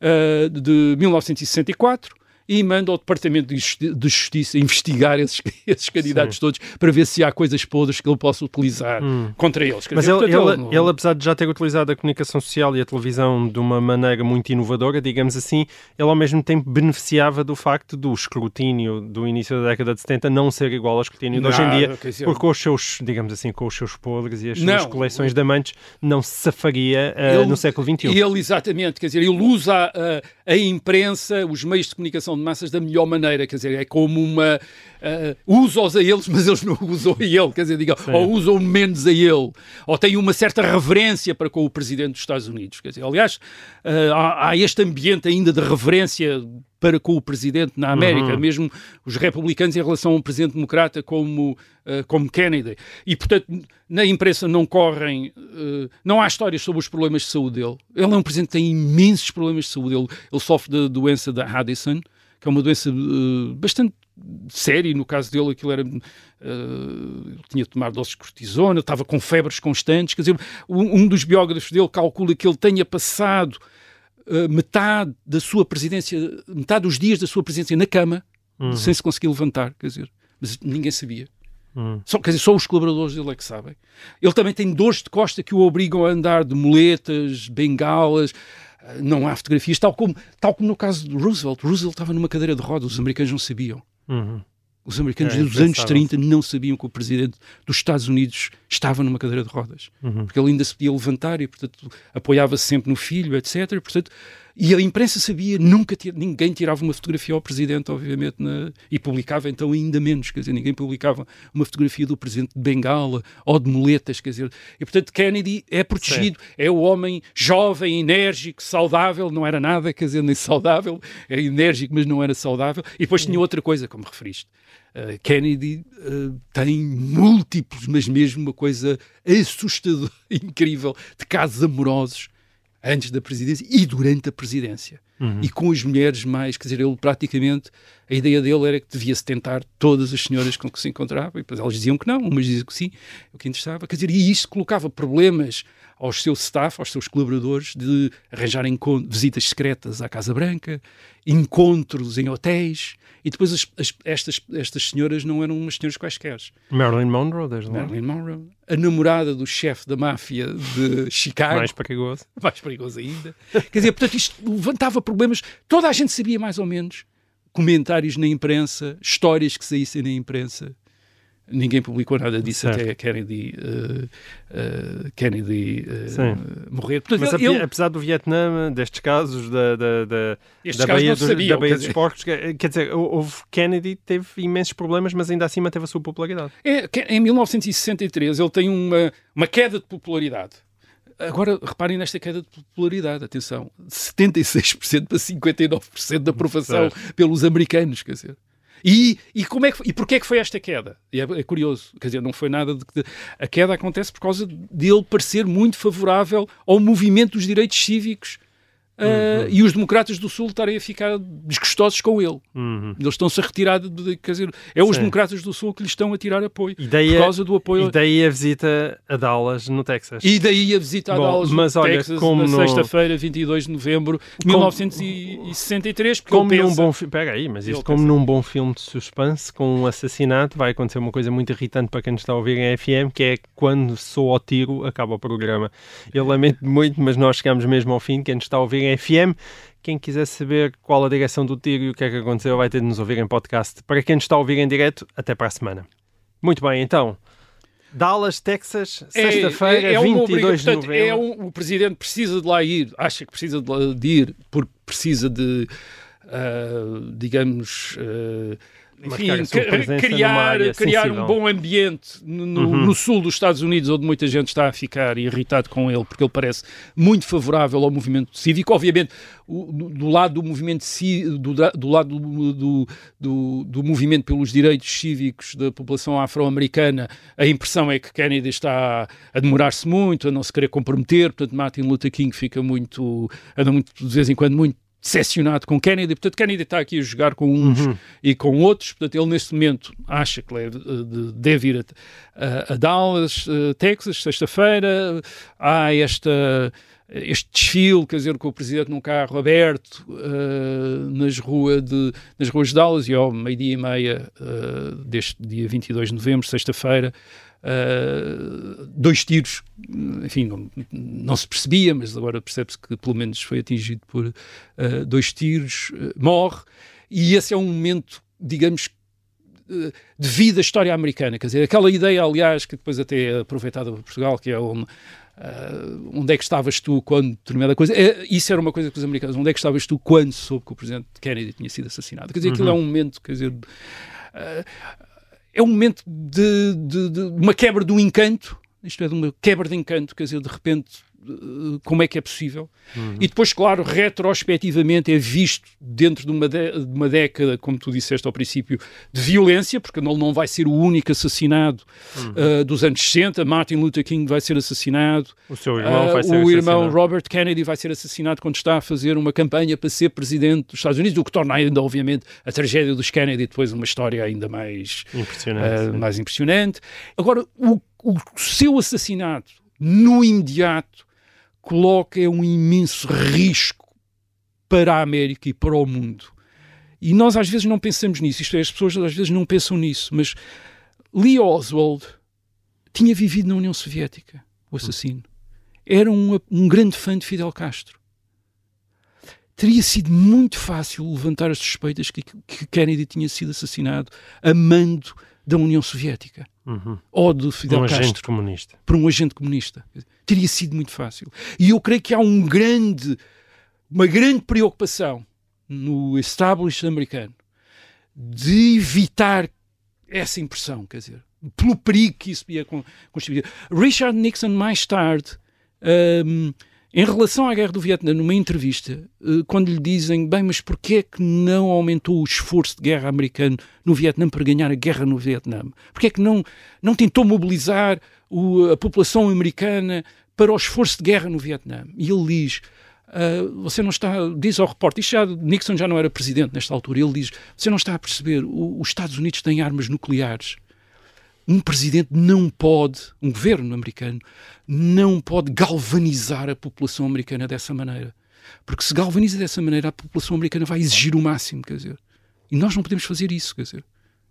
uh, de 1964 e manda ao Departamento de Justiça investigar esses, *laughs* esses candidatos Sim. todos para ver se há coisas podres que ele possa utilizar hum. contra eles. Mas dizer, ele, ele, ele, ele, apesar de já ter utilizado a comunicação social e a televisão de uma maneira muito inovadora, digamos assim, ele ao mesmo tempo beneficiava do facto do escrutínio do início da década de 70 não ser igual ao escrutínio de hoje em dia, dizer, porque com os seus, digamos assim, com os seus podres e as suas não, coleções de amantes não se safaria uh, no século XXI. Ele, exatamente, quer dizer, ele usa a, a imprensa, os meios de comunicação de massas da melhor maneira, quer dizer, é como uma. Uh, usa-os a eles, *laughs* mas eles não usam a ele, quer dizer, diga, ou usam menos a ele, ou têm uma certa reverência para com o presidente dos Estados Unidos. Quer dizer, aliás, uh, há, há, este ambiente ainda de reverência para com o presidente na América, Uhum. mesmo os republicanos em relação a um presidente democrata como, eh, como Kennedy. E, portanto, na imprensa não correm, eh, não há histórias sobre os problemas de saúde dele. Ele é um presidente que tem imensos problemas de saúde. Ele, ele sofre da doença da Addison, que é uma doença eh, bastante séria, no caso dele aquilo era eh, tinha de tomar doses de cortisona, estava com febres constantes, quer dizer, um, dos biógrafos dele calcula que ele tenha passado eh, metade da sua presidência, metade dos dias da sua presidência na cama, Uhum. sem se conseguir levantar, quer dizer, mas ninguém sabia. Uhum. Só, quer dizer, só os colaboradores dele é que sabem. Ele também tem dores de costa que o obrigam a andar de muletas, bengalas. Não há fotografias, tal como, tal como no caso de Roosevelt. Roosevelt estava numa cadeira de rodas, os americanos não sabiam. Uhum. Os americanos É, dos anos impensável. 30 não sabiam que o presidente dos Estados Unidos estava numa cadeira de rodas. Uhum. Porque ele ainda se podia levantar e, portanto, apoiava-se sempre no filho, etc. E, portanto, e a imprensa sabia, nunca tira- ninguém tirava uma fotografia ao presidente, obviamente, na- e publicava então ainda menos, quer dizer, ninguém publicava uma fotografia do presidente de Bengala ou de muletas, quer dizer. E, portanto, Kennedy é protegido, é o homem jovem, enérgico, saudável, não era nada, quer dizer, nem *laughs* saudável, era enérgico, mas não era saudável. E depois tinha outra coisa, como referiste. Uh, Kennedy uh, tem múltiplos, mas mesmo uma coisa assustadora, *laughs* incrível, de casos amorosos antes da presidência e durante a presidência. E com as mulheres mais, quer dizer, ele praticamente, a ideia dele era que devia-se tentar todas as senhoras com que se encontrava, e depois elas diziam que não, umas diziam que sim, o que interessava, quer dizer, e isso colocava problemas aos seus staff, aos seus colaboradores, de arranjarem visitas secretas à Casa Branca, encontros em hotéis, e depois as- as- estas, estas senhoras não eram umas senhoras quaisquer. Marilyn Monroe, desde logo. Marilyn Monroe, a namorada do chefe da máfia de *laughs* Chicago, Mais perigoso. mais perigoso ainda. Quer dizer, portanto, isto levantava problemas. Toda a gente sabia mais ou menos comentários na imprensa, histórias que saíssem na imprensa. Ninguém publicou nada disso Certo. até Kennedy, eh, eh, Kennedy Sim. morrer. Portanto, Mas ele- ape- apesar do Vietnã, destes casos da, da, da, da Baía, dos, sabiam, da Baía dos. Porcos, que- quer dizer, houve Kennedy teve imensos problemas, mas ainda assim manteve a sua popularidade. É, em 1963 ele tem uma, uma queda de popularidade. Agora, reparem nesta queda de popularidade, atenção, de 76% para 59% da aprovação pelos americanos, quer dizer. E, e, como é que, e porquê é que foi esta queda? É, é curioso, quer dizer, não foi nada de que... A queda acontece por causa dele parecer muito favorável ao movimento dos direitos cívicos ah, e os democratas do Sul estarem a ficar desgostosos com ele. Uhum. Eles estão-se a retirar, de, de- quer dizer, é os Sim. democratas do Sul que lhes estão a tirar apoio. E daí, por causa do apoio e daí a visita a Dallas, no Texas. e daí a visita a Bom, Dallas, mas no olha, Texas, como na no- sexta-feira, 22 de novembro de Como- 1963, porque Como ele num pensa... bom filme, pega aí, mas isto como pensa. num bom filme de suspense com um assassinato vai acontecer uma coisa muito irritante para quem nos está a ouvir em FM, que é quando sou ao tiro acaba o programa. Eu lamento muito, mas nós chegamos mesmo ao fim. Quem nos está a ouvir FM, quem quiser saber qual a direção do tiro e o que é que aconteceu, vai ter de nos ouvir em podcast. Para quem nos está a ouvir em direto, até para a semana. Muito bem, então. Dallas, Texas, sexta-feira, é, é uma 22 obriga- de portanto, novembro. é um- o presidente precisa de lá ir, acha que precisa de, lá- de ir, porque precisa de, ah, digamos, ah, enfim, criar, criar um bom ambiente no, Uhum. no sul dos Estados Unidos, onde muita gente está a ficar irritado com ele, porque ele parece muito favorável ao movimento cívico. Obviamente, o- do, do lado do movimento do, do lado do, do, do- do movimento pelos direitos cívicos da população afro-americana, a impressão é que Kennedy está a demorar-se muito, a não se querer comprometer, portanto Martin Luther King fica muito, anda muito, de vez em quando, muito decepcionado com Kennedy, portanto Kennedy está aqui a jogar com uns Uhum. e com outros, portanto ele neste momento acha que deve, de- deve ir a, a- Dallas, eh, Texas, sexta-feira, há esta este desfile, quer dizer, com o presidente num carro aberto eh, nas, rua de, nas ruas de Dallas. E ao meio-dia e meia eh, deste dia 22 de novembro, sexta-feira, eh, dois tiros, enfim, não, não se percebia, mas agora percebe-se que pelo menos foi atingido por eh, dois tiros, eh, morre, e esse é um momento, digamos, de vida história americana, quer dizer, aquela ideia, aliás, que depois até é aproveitada por Portugal, que é ah, onde é que estavas tu quando determinada coisa. É, isso era uma coisa que os americanos. Onde é que estavas tu quando soube que o presidente Kennedy tinha sido assassinado? Quer dizer, aquilo é um momento, quer dizer. ah, é um momento de, de- de uma quebra do encanto, isto é, de uma quebra de encanto, quer dizer, de repente como é que é possível. Uhum. E depois, claro, retrospectivamente é visto dentro de uma, de, de uma década, como tu disseste ao princípio, de violência, porque ele não vai ser o único assassinado uhum. uh, dos anos 60. Martin Luther King vai ser assassinado. O seu irmão uh, vai ser O assassinado. irmão Robert Kennedy vai ser assassinado quando está a fazer uma campanha para ser presidente dos Estados Unidos, o que torna ainda, obviamente, a tragédia dos Kennedy depois uma história ainda mais impressionante. Uh, mais impressionante. Agora, o, o seu assassinato no imediato coloca um imenso risco para a América e para o mundo. E nós às vezes não pensamos nisso, isto é, as pessoas às vezes não pensam nisso, mas Lee Oswald tinha vivido na União Soviética, o assassino. Era um, um grande fã de Fidel Castro. Teria sido muito fácil levantar as suspeitas que, que Kennedy tinha sido assassinado a mando da União Soviética uhum. ou de Fidel um Castro comunista. por um agente comunista. Teria sido muito fácil. E eu creio que há um grande, uma grande preocupação no establishment americano de evitar essa impressão, quer dizer, pelo perigo que isso ia constituir. Richard Nixon, mais tarde, um, em relação à guerra do Vietnã, numa entrevista, uh, quando lhe dizem, bem, mas porquê é que não aumentou o esforço de guerra americano no Vietnã para ganhar a guerra no Vietnã? Porquê é que não, não tentou mobilizar o, a população americana para o esforço de guerra no Vietnã? E ele diz, Uh, você não está, diz ao repórter, já, Nixon já não era presidente nesta altura, ele diz, você não está a perceber, o, os Estados Unidos têm armas nucleares. Um presidente não pode, um governo americano, não pode galvanizar a população americana dessa maneira. Porque se galvaniza dessa maneira, a população americana vai exigir o máximo, quer dizer. E nós não podemos fazer isso, quer dizer.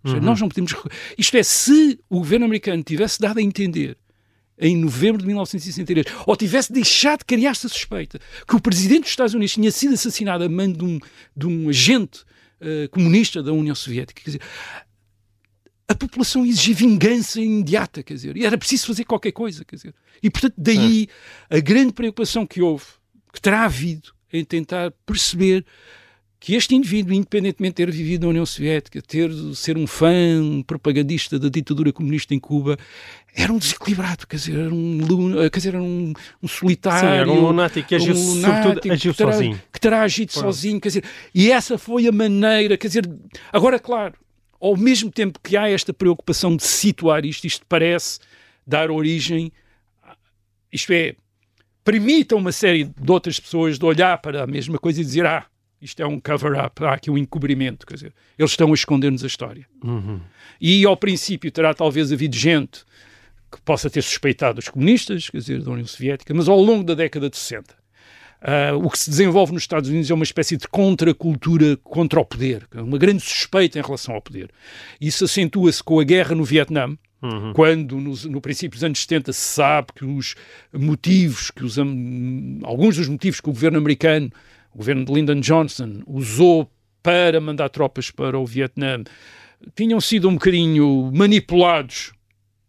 Uhum. Nós não podemos. Isto é, se o governo americano tivesse dado a entender em novembro de 1963, ou tivesse deixado de criar essa suspeita que o presidente dos Estados Unidos tinha sido assassinado a mando de um, de um agente uh, comunista da União Soviética, quer dizer, a população exigia vingança imediata, quer dizer, e era preciso fazer qualquer coisa, quer dizer. E, portanto, daí a grande preocupação que houve, que terá havido, em tentar perceber que este indivíduo, independentemente de ter vivido na União Soviética, ter ser um fã, um propagandista da ditadura comunista em Cuba, era um desequilibrado, quer dizer, era um, quer dizer, era um, um solitário. Sim, era um lunático que agiu, um lunático, agiu que terá, sozinho. Que terá agido Pronto. sozinho, quer dizer, e essa foi a maneira, quer dizer, agora, claro, ao mesmo tempo que há esta preocupação de situar isto, isto parece dar origem, isto é, permita uma série de outras pessoas de olhar para a mesma coisa e dizer, ah, isto é um cover-up, há aqui um encobrimento, quer dizer, eles estão a esconder-nos a história. Uhum. E ao princípio terá talvez havido gente que possa ter suspeitado os comunistas, quer dizer, da União Soviética, mas ao longo da década de 60, uh, o que se desenvolve nos Estados Unidos é uma espécie de contracultura contra o poder, uma grande suspeita em relação ao poder. Isso acentua-se com a guerra no Vietnã, Uhum. Quando, no, no, princípio dos anos 70, se sabe que os motivos, que os, alguns dos motivos que o governo americano o governo de Lyndon Johnson usou para mandar tropas para o Vietnã tinham sido um bocadinho manipulados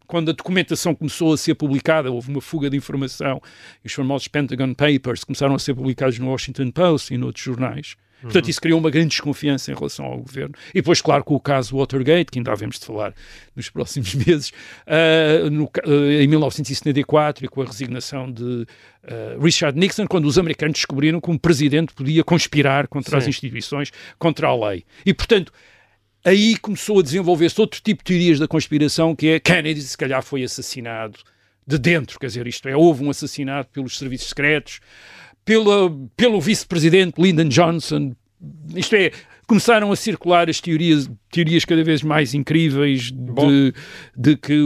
quando a documentação começou a ser publicada, houve uma fuga de informação, e os famosos Pentagon Papers começaram a ser publicados no Washington Post e noutros jornais. Portanto, uhum. isso criou uma grande desconfiança em relação ao governo. E depois, claro, com o caso Watergate, que ainda havemos de falar nos próximos *laughs* meses, uh, no, uh, em 1974, e com a resignação de uh, Richard Nixon, quando os americanos descobriram que um presidente podia conspirar contra Sim. as instituições, contra a lei. E, portanto, aí começou a desenvolver-se outro tipo de teorias da conspiração, que é Kennedy, se calhar, foi assassinado de dentro, quer dizer, isto é, houve um assassinato pelos serviços secretos, pela, pelo vice-presidente Lyndon Johnson. Isto é, começaram a circular as teorias, teorias cada vez mais incríveis de, de que,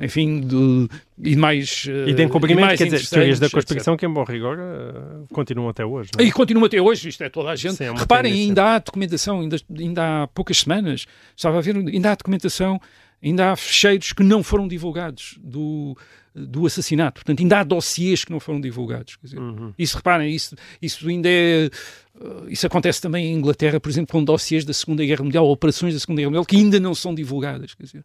enfim, de, e mais. E de encobrimento, quer dizer, teorias da conspiração etc. que, em bom rigor, uh, continuam até hoje. É? E continuam até hoje, isto é toda a gente. Sim, é Reparem, tendência. ainda há documentação, ainda, ainda há poucas semanas, estava a ver, ainda há documentação, ainda há fecheiros que não foram divulgados do do assassinato. Portanto, ainda há dossiês que não foram divulgados. Dizer, uhum. Isso, reparem, isso, isso ainda é. Uh, isso acontece também em Inglaterra, por exemplo, com dossiês da Segunda Guerra Mundial, operações da Segunda Guerra Mundial, que ainda não são divulgadas. Quer dizer.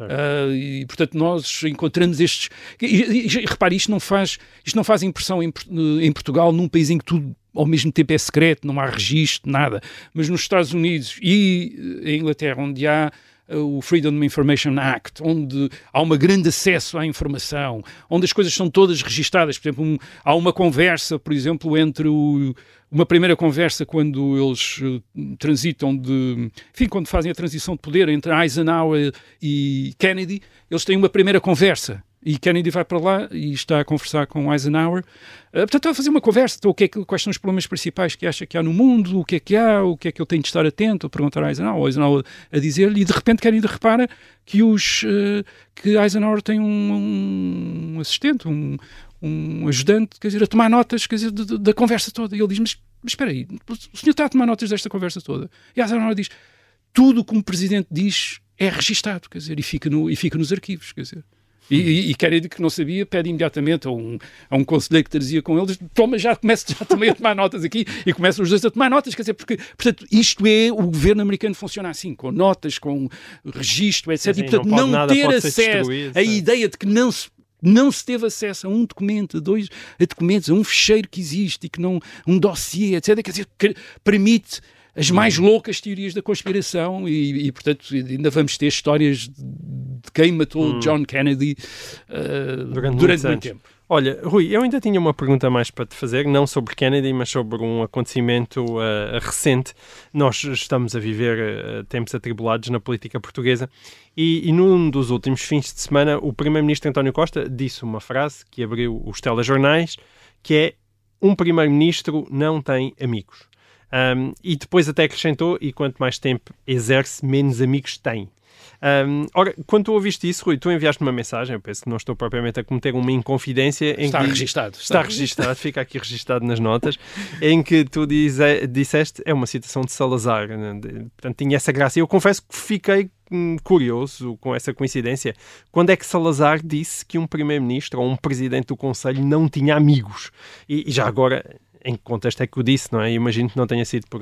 Uh, e portanto nós encontramos estes e, e, e, repare, isto não faz isto não faz impressão em, em Portugal num país em que tudo ao mesmo tempo é secreto, não há registro, nada mas nos Estados Unidos e em Inglaterra onde há o Freedom Information Act, onde há um grande acesso à informação, onde as coisas são todas registadas. Por exemplo, um, há uma conversa, por exemplo, entre o, uma primeira conversa quando eles uh, transitam de. Enfim, quando fazem a transição de poder entre Eisenhower e Kennedy, eles têm uma primeira conversa. E Kennedy vai para lá e está a conversar com Eisenhower. Uh, portanto, está a fazer uma conversa. Então, o que é que, quais são os problemas principais que acha que há no mundo? O que é que há? O que é que ele tem de estar atento? A perguntar a Eisenhower. Eisenhower a dizer-lhe. E de repente Kennedy repara que, os, uh, que Eisenhower tem um, um assistente, um, um ajudante, quer dizer, a tomar notas quer dizer, da conversa toda. E ele diz: mas, mas espera aí, o senhor está a tomar notas desta conversa toda? E Eisenhower diz: tudo o que um presidente diz é registado, quer dizer, e fica, no, e fica nos arquivos, quer dizer. E, e, e que não sabia, pede imediatamente a um, a um conselheiro que trazia com eles, toma, já começa já também a tomar notas aqui, e começam os dois a tomar notas, quer dizer, porque, portanto, isto é, o governo americano funciona assim, com notas, com registro, etc. Sim, e, portanto, não, não, ter acesso, a ideia de que não se não se teve acesso a um documento, a dois a documentos, a um fecheiro que existe e que não, um dossiê, etc. Quer dizer, que permite as mais loucas teorias da conspiração e, e, portanto, ainda vamos ter histórias de quem matou Hum. John Kennedy uh, Durante durante, muito tempo. Olha, Rui, eu ainda tinha uma pergunta mais para te fazer, não sobre Kennedy, mas sobre um acontecimento uh, recente. Nós estamos a viver uh, tempos atribulados na política portuguesa e, e num dos últimos fins de semana o primeiro-ministro António Costa disse uma frase que abriu os telejornais, que é um primeiro-ministro não tem amigos. Um, e depois até acrescentou, e quanto mais tempo exerce, menos amigos tem. Um, ora, quando tu ouviste isso, Rui, tu enviaste uma mensagem, eu penso que não estou propriamente a cometer uma inconfidência. Está que, registado. Está registado, fica aqui registado nas notas, em que tu disseste, é uma citação de Salazar, né? portanto tinha essa graça. E eu confesso que fiquei hum, curioso com essa coincidência. Quando é que Salazar disse que um primeiro-ministro ou um presidente do Conselho não tinha amigos? E, e já agora, em que contexto é que o disse, não é? Imagino que não tenha sido por,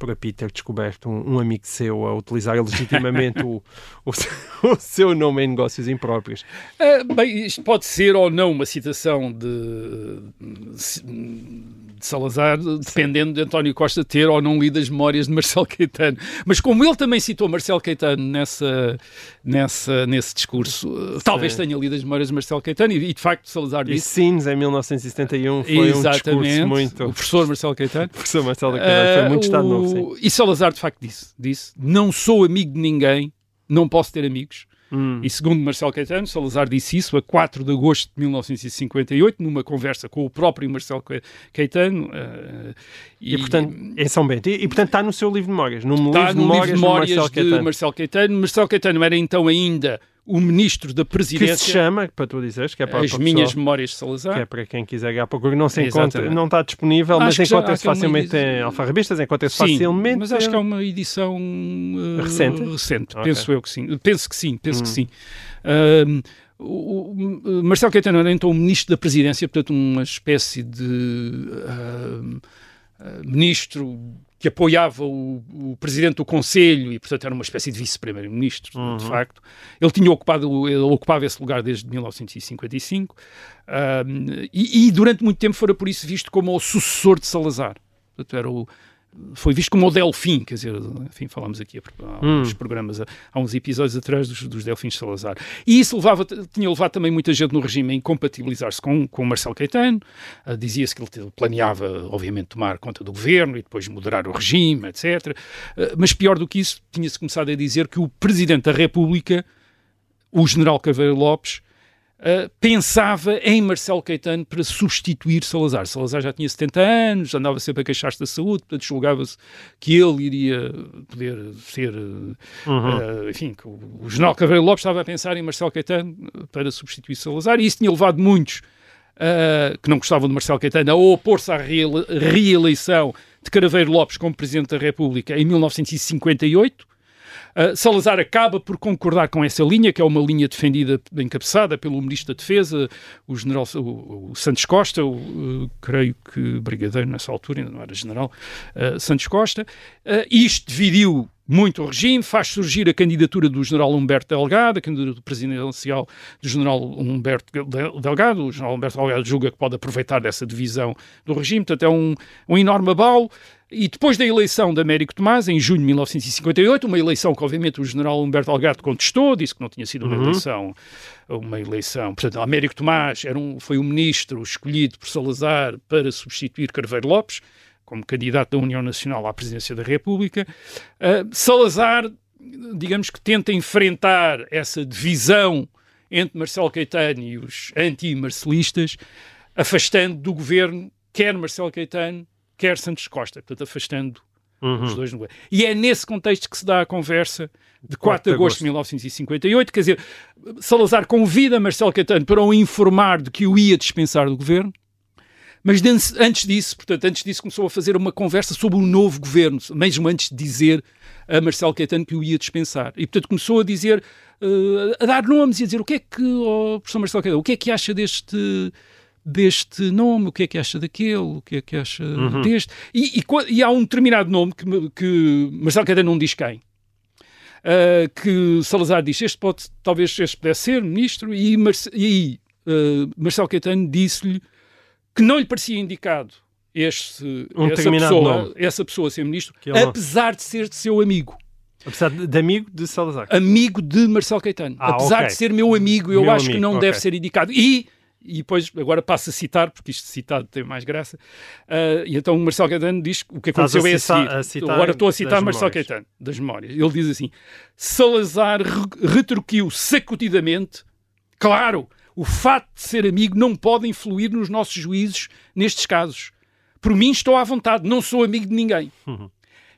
por a Peter descoberto um, um amigo seu a utilizar legitimamente o, o, seu- *laughs* o seu nome em negócios impróprios. Ah, bem, isto pode ser ou não uma citação de, de Salazar, dependendo de António Costa ter ou não lido as memórias de Marcelo Caetano. Mas como ele também citou Marcelo Caetano nessa, nessa, nesse discurso, ah, talvez tenha lido as memórias de Marcelo Caetano e, e, de facto Salazar E disse. Sines, em 1971, foi um discurso Exatamente, muito... o professor Marcelo Caetano. O professor Marcelo Caetano foi Ah, muito estado o- novo, sim. E Salazar, de facto, disse, disse: Não sou amigo de ninguém, não posso ter amigos. Hum. E segundo Marcelo Caetano, Salazar disse isso a 4 de agosto de 1958, numa conversa com o próprio Marcelo Ca- Caetano. eh, E, portanto, em São Bento. E, e, portanto, está no seu livro de memórias, no está livro no memórias, livro de memórias Marcelo de Caetano. Marcelo Caetano. Marcelo Caetano era então ainda o ministro da Que presidência. se chama, para tu dizeres, que é para, As para o minhas memórias de Salazar. que é para quem quiser ganhar procura, não se encontra, Exatamente. não está disponível, Acho mas que encontra-se uma facilmente em alfarrabistas, encontra-se facilmente. mas acho que é uma edição uh, Recente? recente. Ok. Penso eu que sim. Penso que sim, penso Hum. que sim. O, o- Marcelo Caetano era então o ministro da presidência, portanto uma espécie de uh, ministro que apoiava o, o presidente do Conselho e, portanto, era uma espécie de vice-primeiro-ministro, Uhum. de facto. Ele tinha ocupado, ele ocupava esse lugar desde 1955 um, e, e durante muito tempo fora por isso visto como o sucessor de Salazar. Portanto, era o, foi visto como o Delfim, quer dizer, enfim, falámos aqui há uns Hum. programas, há uns episódios atrás dos, dos Delfins de Salazar. E isso levava, tinha levado também muita gente no regime a incompatibilizar-se com, com Marcelo Caetano. Ah, Dizia-se que ele planeava, obviamente, tomar conta do governo e depois moderar o regime, etc. Ah, mas pior do que isso, tinha-se começado a dizer que o Presidente da República, o General Caveiro Lopes, Uh, pensava em Marcelo Caetano para substituir Salazar. Salazar já tinha 70 anos, andava sempre a queixar-se da saúde, portanto julgava-se que ele iria poder ser, uh, Uhum. uh, enfim, que o, o general Caveiro Lopes estava a pensar em Marcelo Caetano para substituir Salazar, e isso tinha levado muitos uh, que não gostavam de Marcelo Caetano a opor-se à reele- reeleição de Caraveiro Lopes como Presidente da República em 1958. Uh, Salazar acaba por concordar com essa linha, que é uma linha defendida, encabeçada pelo Ministro da Defesa, o General o, o Santos Costa, o, creio que brigadeiro nessa altura, ainda não era general, uh, Santos Costa. Uh, isto dividiu muito o regime, faz surgir a candidatura do general Humberto Delgado, a candidatura presidencial do general Humberto Delgado. O general Humberto Delgado julga que pode aproveitar dessa divisão do regime, portanto é um, um enorme abalo. E depois da eleição de Américo Tomás, em junho de 1958, uma eleição que obviamente o general Humberto Delgado contestou, disse que não tinha sido uma uhum. eleição, uma eleição. Portanto, Américo Tomás era um, foi o ministro escolhido por Salazar para substituir Carveiro Lopes, como candidato da União Nacional à presidência da República. Uh, Salazar, digamos que tenta enfrentar essa divisão entre Marcelo Caetano e os anti-marcelistas, afastando do governo quer Marcelo Caetano, quer Santos Costa, portanto, afastando uhum. os dois no governo. E é nesse contexto que se dá a conversa de 4 de agosto de 1958, quer dizer, Salazar convida Marcelo Caetano para o informar de que o ia dispensar do governo, mas antes disso, portanto, antes disso começou a fazer uma conversa sobre o novo governo, mesmo antes de dizer a Marcelo Caetano que o ia dispensar. E, portanto, começou a dizer, uh, a dar nomes e a dizer o que é que, oh, professor Marcelo Caetano, o que é que acha deste deste nome, o que é que acha daquele, o que é que acha uhum. deste. E, e, e, há um determinado nome que, que Marcelo Caetano não diz quem. Uh, que Salazar diz, este pode, talvez este pudesse ser ministro, e, Marce e uh, Marcelo Caetano disse-lhe que não lhe parecia indicado este, um essa, pessoa, essa pessoa ser ministro, apesar não... de ser seu amigo. Apesar de, de, amigo de Salazar? Amigo de Marcelo Caetano. Ah, apesar okay. de ser meu amigo, eu meu acho amigo, que não okay. deve ser indicado. E e depois agora passo a citar, porque isto citado tem mais graça, uh, e então o Marcelo Caetano diz que o que aconteceu é a seguir. A citar agora estou a citar Marcelo Caetano, das memórias. Ele diz assim, Salazar retruquiu sacudidamente, claro, o fato de ser amigo não pode influir nos nossos juízos nestes casos. Por mim estou à vontade, não sou amigo de ninguém. Uhum.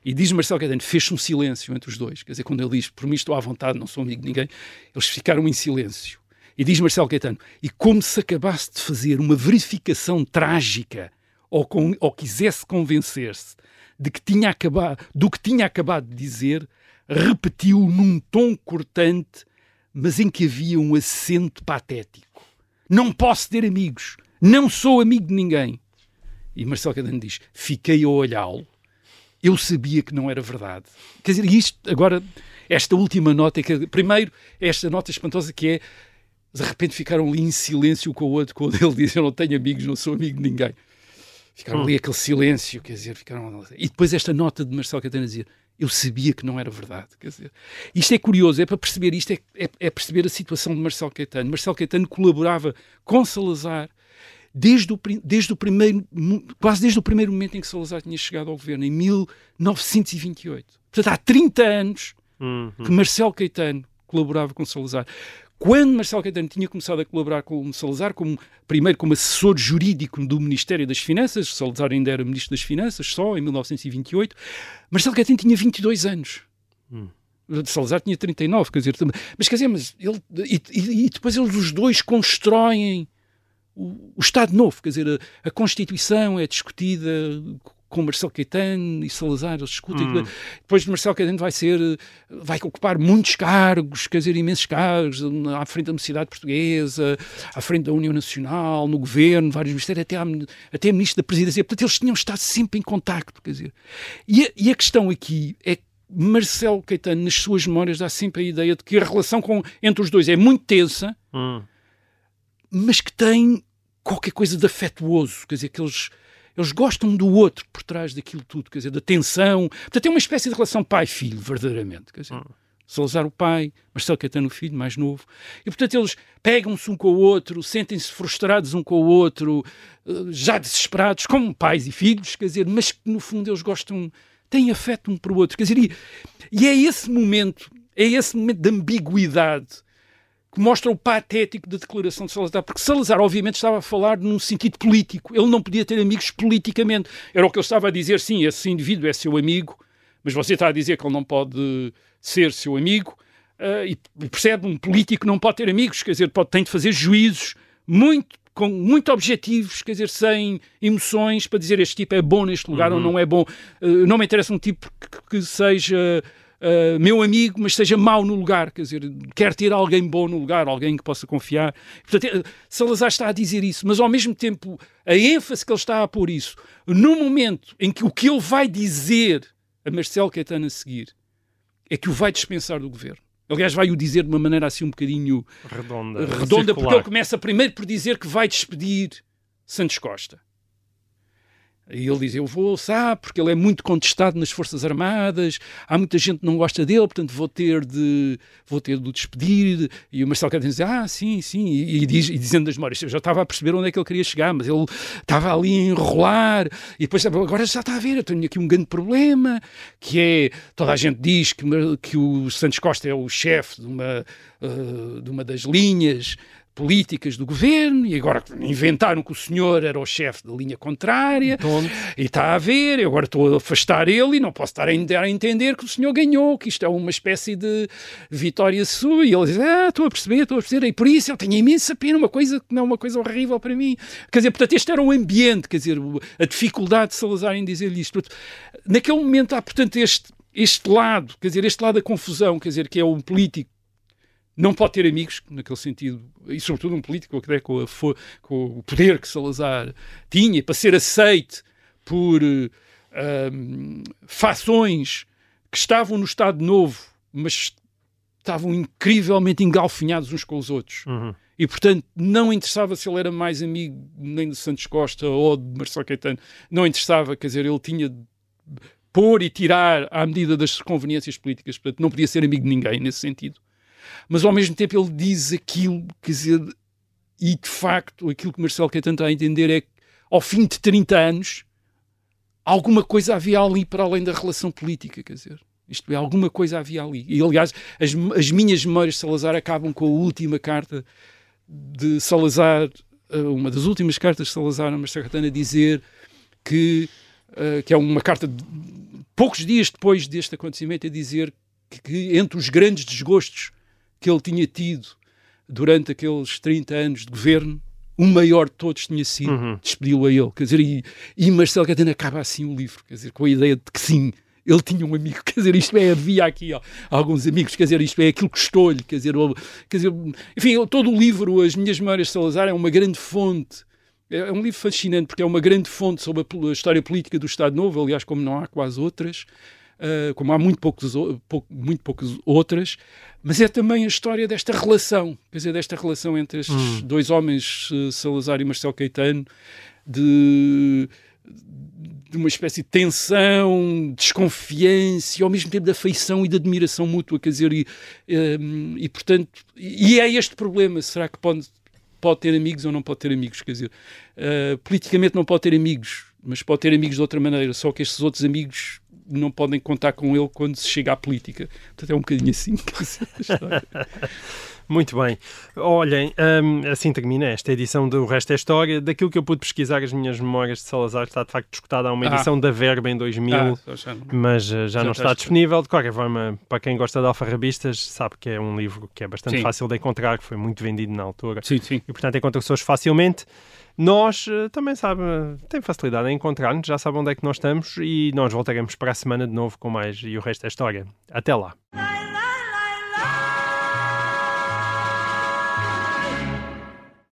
E diz Marcelo Caetano, fez-se um silêncio entre os dois. Quer dizer, quando ele diz, por mim estou à vontade, não sou amigo de ninguém, eles ficaram em silêncio. E diz Marcelo Caetano, e como se acabasse de fazer uma verificação trágica ou, com, ou quisesse convencer-se de que tinha acabado, do que tinha acabado de dizer, repetiu num tom cortante, mas em que havia um acento patético. Não posso ter amigos, não sou amigo de ninguém. E Marcelo Caetano diz: Fiquei a olhá-lo, eu sabia que não era verdade. Quer dizer, isto agora, esta última nota, que, primeiro, esta nota espantosa que é de repente ficaram ali em silêncio com o outro, quando ele diz: Eu não tenho amigos, não sou amigo de ninguém. Ficaram hum. ali aquele silêncio, quer dizer, ficaram. E depois esta nota de Marcelo Catena dizia: Eu sabia que não era verdade. Quer dizer, isto é curioso, é para perceber isto, é, é, é perceber a situação de Marcelo Caetano. Marcelo Caetano colaborava com Salazar desde o, desde o primeiro, quase desde o primeiro momento em que Salazar tinha chegado ao governo, em 1928. Portanto, há 30 anos uhum. que Marcelo Caetano colaborava com Salazar. Quando Marcelo Caetano tinha começado a colaborar com Salazar, como, primeiro como assessor jurídico do Ministério das Finanças, Salazar ainda era Ministro das Finanças, só em 1928, Marcelo Caetano tinha 22 anos. Hum. Salazar tinha 39, quer dizer, mas quer dizer, mas ele, e, e, depois eles os dois constroem o, o Estado Novo, quer dizer, a, a Constituição é discutida com Marcelo Caetano e Salazar, eles discutem. Hum. Depois Marcelo Caetano vai ser, vai ocupar muitos cargos, quer dizer, imensos cargos, à frente da Universidade Portuguesa, à frente da União Nacional, no governo, vários ministérios, até, à, até ministro da Presidência. Portanto, eles tinham estado sempre em contacto, quer dizer. E a, e a questão aqui é que Marcelo Caetano, nas suas memórias, dá sempre a ideia de que a relação com, entre os dois é muito tensa, hum. mas que tem qualquer coisa de afetuoso, quer dizer, que eles eles gostam do outro por trás daquilo tudo, quer dizer, da tensão. Portanto, é uma espécie de relação pai-filho, verdadeiramente. Quer dizer, hum. Salazar o pai, Marcelo Caetano o filho, mais novo. E, portanto, eles pegam-se um com o outro, sentem-se frustrados um com o outro, eh, já desesperados, como pais e filhos, quer dizer, mas que, no fundo, eles gostam, têm afeto um para o outro. Quer dizer, e, e é esse momento, é esse momento de ambiguidade que mostra o patético da declaração de Salazar, porque Salazar, obviamente, estava a falar num sentido político. Ele não podia ter amigos politicamente. Era o que ele estava a dizer, sim, esse indivíduo é seu amigo, mas você está a dizer que ele não pode ser seu amigo. Uh, e percebe, um político não pode ter amigos, quer dizer, pode, tem de fazer juízos muito com muito objetivos, quer dizer, sem emoções, para dizer este tipo é bom neste lugar uhum. ou não é bom. Uh, não me interessa um tipo que, que seja uh, meu amigo, mas seja mau no lugar, quer dizer, quer ter alguém bom no lugar, alguém que possa confiar. Portanto, eh, Salazar está a dizer isso, mas ao mesmo tempo a ênfase que ele está a pôr isso, no momento em que o que ele vai dizer a Marcelo Caetano a seguir é que o vai dispensar do governo. Aliás, vai o dizer de uma maneira assim um bocadinho Redonda. redonda, circular. porque ele começa primeiro por dizer que vai despedir Santos Costa. E ele diz: Eu vou, sabe, porque ele é muito contestado nas Forças Armadas, há muita gente que não gosta dele, portanto vou ter de, vou ter de o despedir. E o Marcelo Caetano diz: Ah, sim, sim. E, e diz, e dizendo das memórias, eu já estava a perceber onde é que ele queria chegar, mas ele estava ali a enrolar. E depois, agora já está a ver, eu tenho aqui um grande problema, que é: toda a gente diz que, que o Santos Costa é o chefe de uma, uh, de uma das linhas políticas do governo e agora inventaram que o senhor era o chefe da linha contrária e está a ver, eu agora estou a afastar ele e não posso estar a a entender que o senhor ganhou, que isto é uma espécie de vitória sua e ele diz, ah, estou a perceber, estou a perceber e por isso eu tenho imensa pena, uma coisa que não é uma coisa horrível para mim. Quer dizer, portanto este era um ambiente quer dizer, a dificuldade de Salazar em dizer-lhe isto. Portanto, naquele momento há portanto este, este lado, quer dizer, este lado da confusão, quer dizer, que é um político não pode ter amigos, naquele sentido, e sobretudo um político até com, a, com o poder que Salazar tinha, para ser aceite por uh, fações que estavam no Estado Novo, mas estavam incrivelmente engalfinhados uns com os outros. Uhum. E, portanto, não interessava se ele era mais amigo nem de Santos Costa ou de Marcelo Caetano. Não interessava, quer dizer, ele tinha de pôr e tirar à medida das conveniências políticas. Portanto, não podia ser amigo de ninguém nesse sentido mas ao mesmo tempo ele diz aquilo, quer dizer, e de facto aquilo que Marcelo está a entender é que ao fim de 30 anos alguma coisa havia ali para além da relação política, quer dizer. Isto é, alguma coisa havia ali. E, aliás, as, as minhas memórias de Salazar acabam com a última carta de Salazar, eh, uma das últimas cartas de Salazar a Marcelo Caetano a dizer que, uh, que é uma carta de, poucos dias depois deste acontecimento, a dizer que, que entre os grandes desgostos que ele tinha tido durante aqueles 30 anos de governo, o maior de todos tinha sido Uhum. despedi-lo a ele. Quer dizer, e, e Marcelo Caetano acaba assim o livro, quer dizer, com a ideia de que sim, ele tinha um amigo, *laughs* quer dizer, isto é, havia aqui ó, alguns amigos, quer dizer, isto é aquilo que estou-lhe, quer dizer, ou- quer dizer, enfim, todo o livro, As Minhas Memórias de Salazar, é uma grande fonte. É um livro fascinante porque é uma grande fonte sobre a a história política do Estado Novo, aliás, como não há quase outras, ah, como há muito, poucos, pou- muito poucas outras, mas é também a história desta relação, quer dizer, desta relação entre estes dois homens, eh, Salazar e Marcelo Caetano, de, de uma espécie de tensão, desconfiança e ao mesmo tempo de afeição e de admiração mútua, quer dizer, e, eh, e portanto, e é este problema, será que pode, pode ter amigos ou não pode ter amigos, quer dizer, eh, politicamente não pode ter amigos, mas pode ter amigos de outra maneira, só que estes outros amigos não podem contar com ele quando se chega à política. Portanto, é um bocadinho assim. *laughs* Muito bem. Olhem, hum, assim termina esta edição do Resto é História. Daquilo que eu pude pesquisar, as minhas memórias de Salazar está de facto escutada a uma Ah. edição da Verba em 2000, Ah, já não- mas uh, já, já não está está disponível. De qualquer forma, para quem gosta de alfarrabistas, sabe que é um livro que é bastante Sim. fácil de encontrar, que foi muito vendido na altura. Sim, sim. E, portanto, encontra-se facilmente. Nós eh, também sabe, tem facilidade em encontrar-nos, já sabe onde é que nós estamos e nós voltaremos para a semana de novo com mais e o resto é história. Até lá.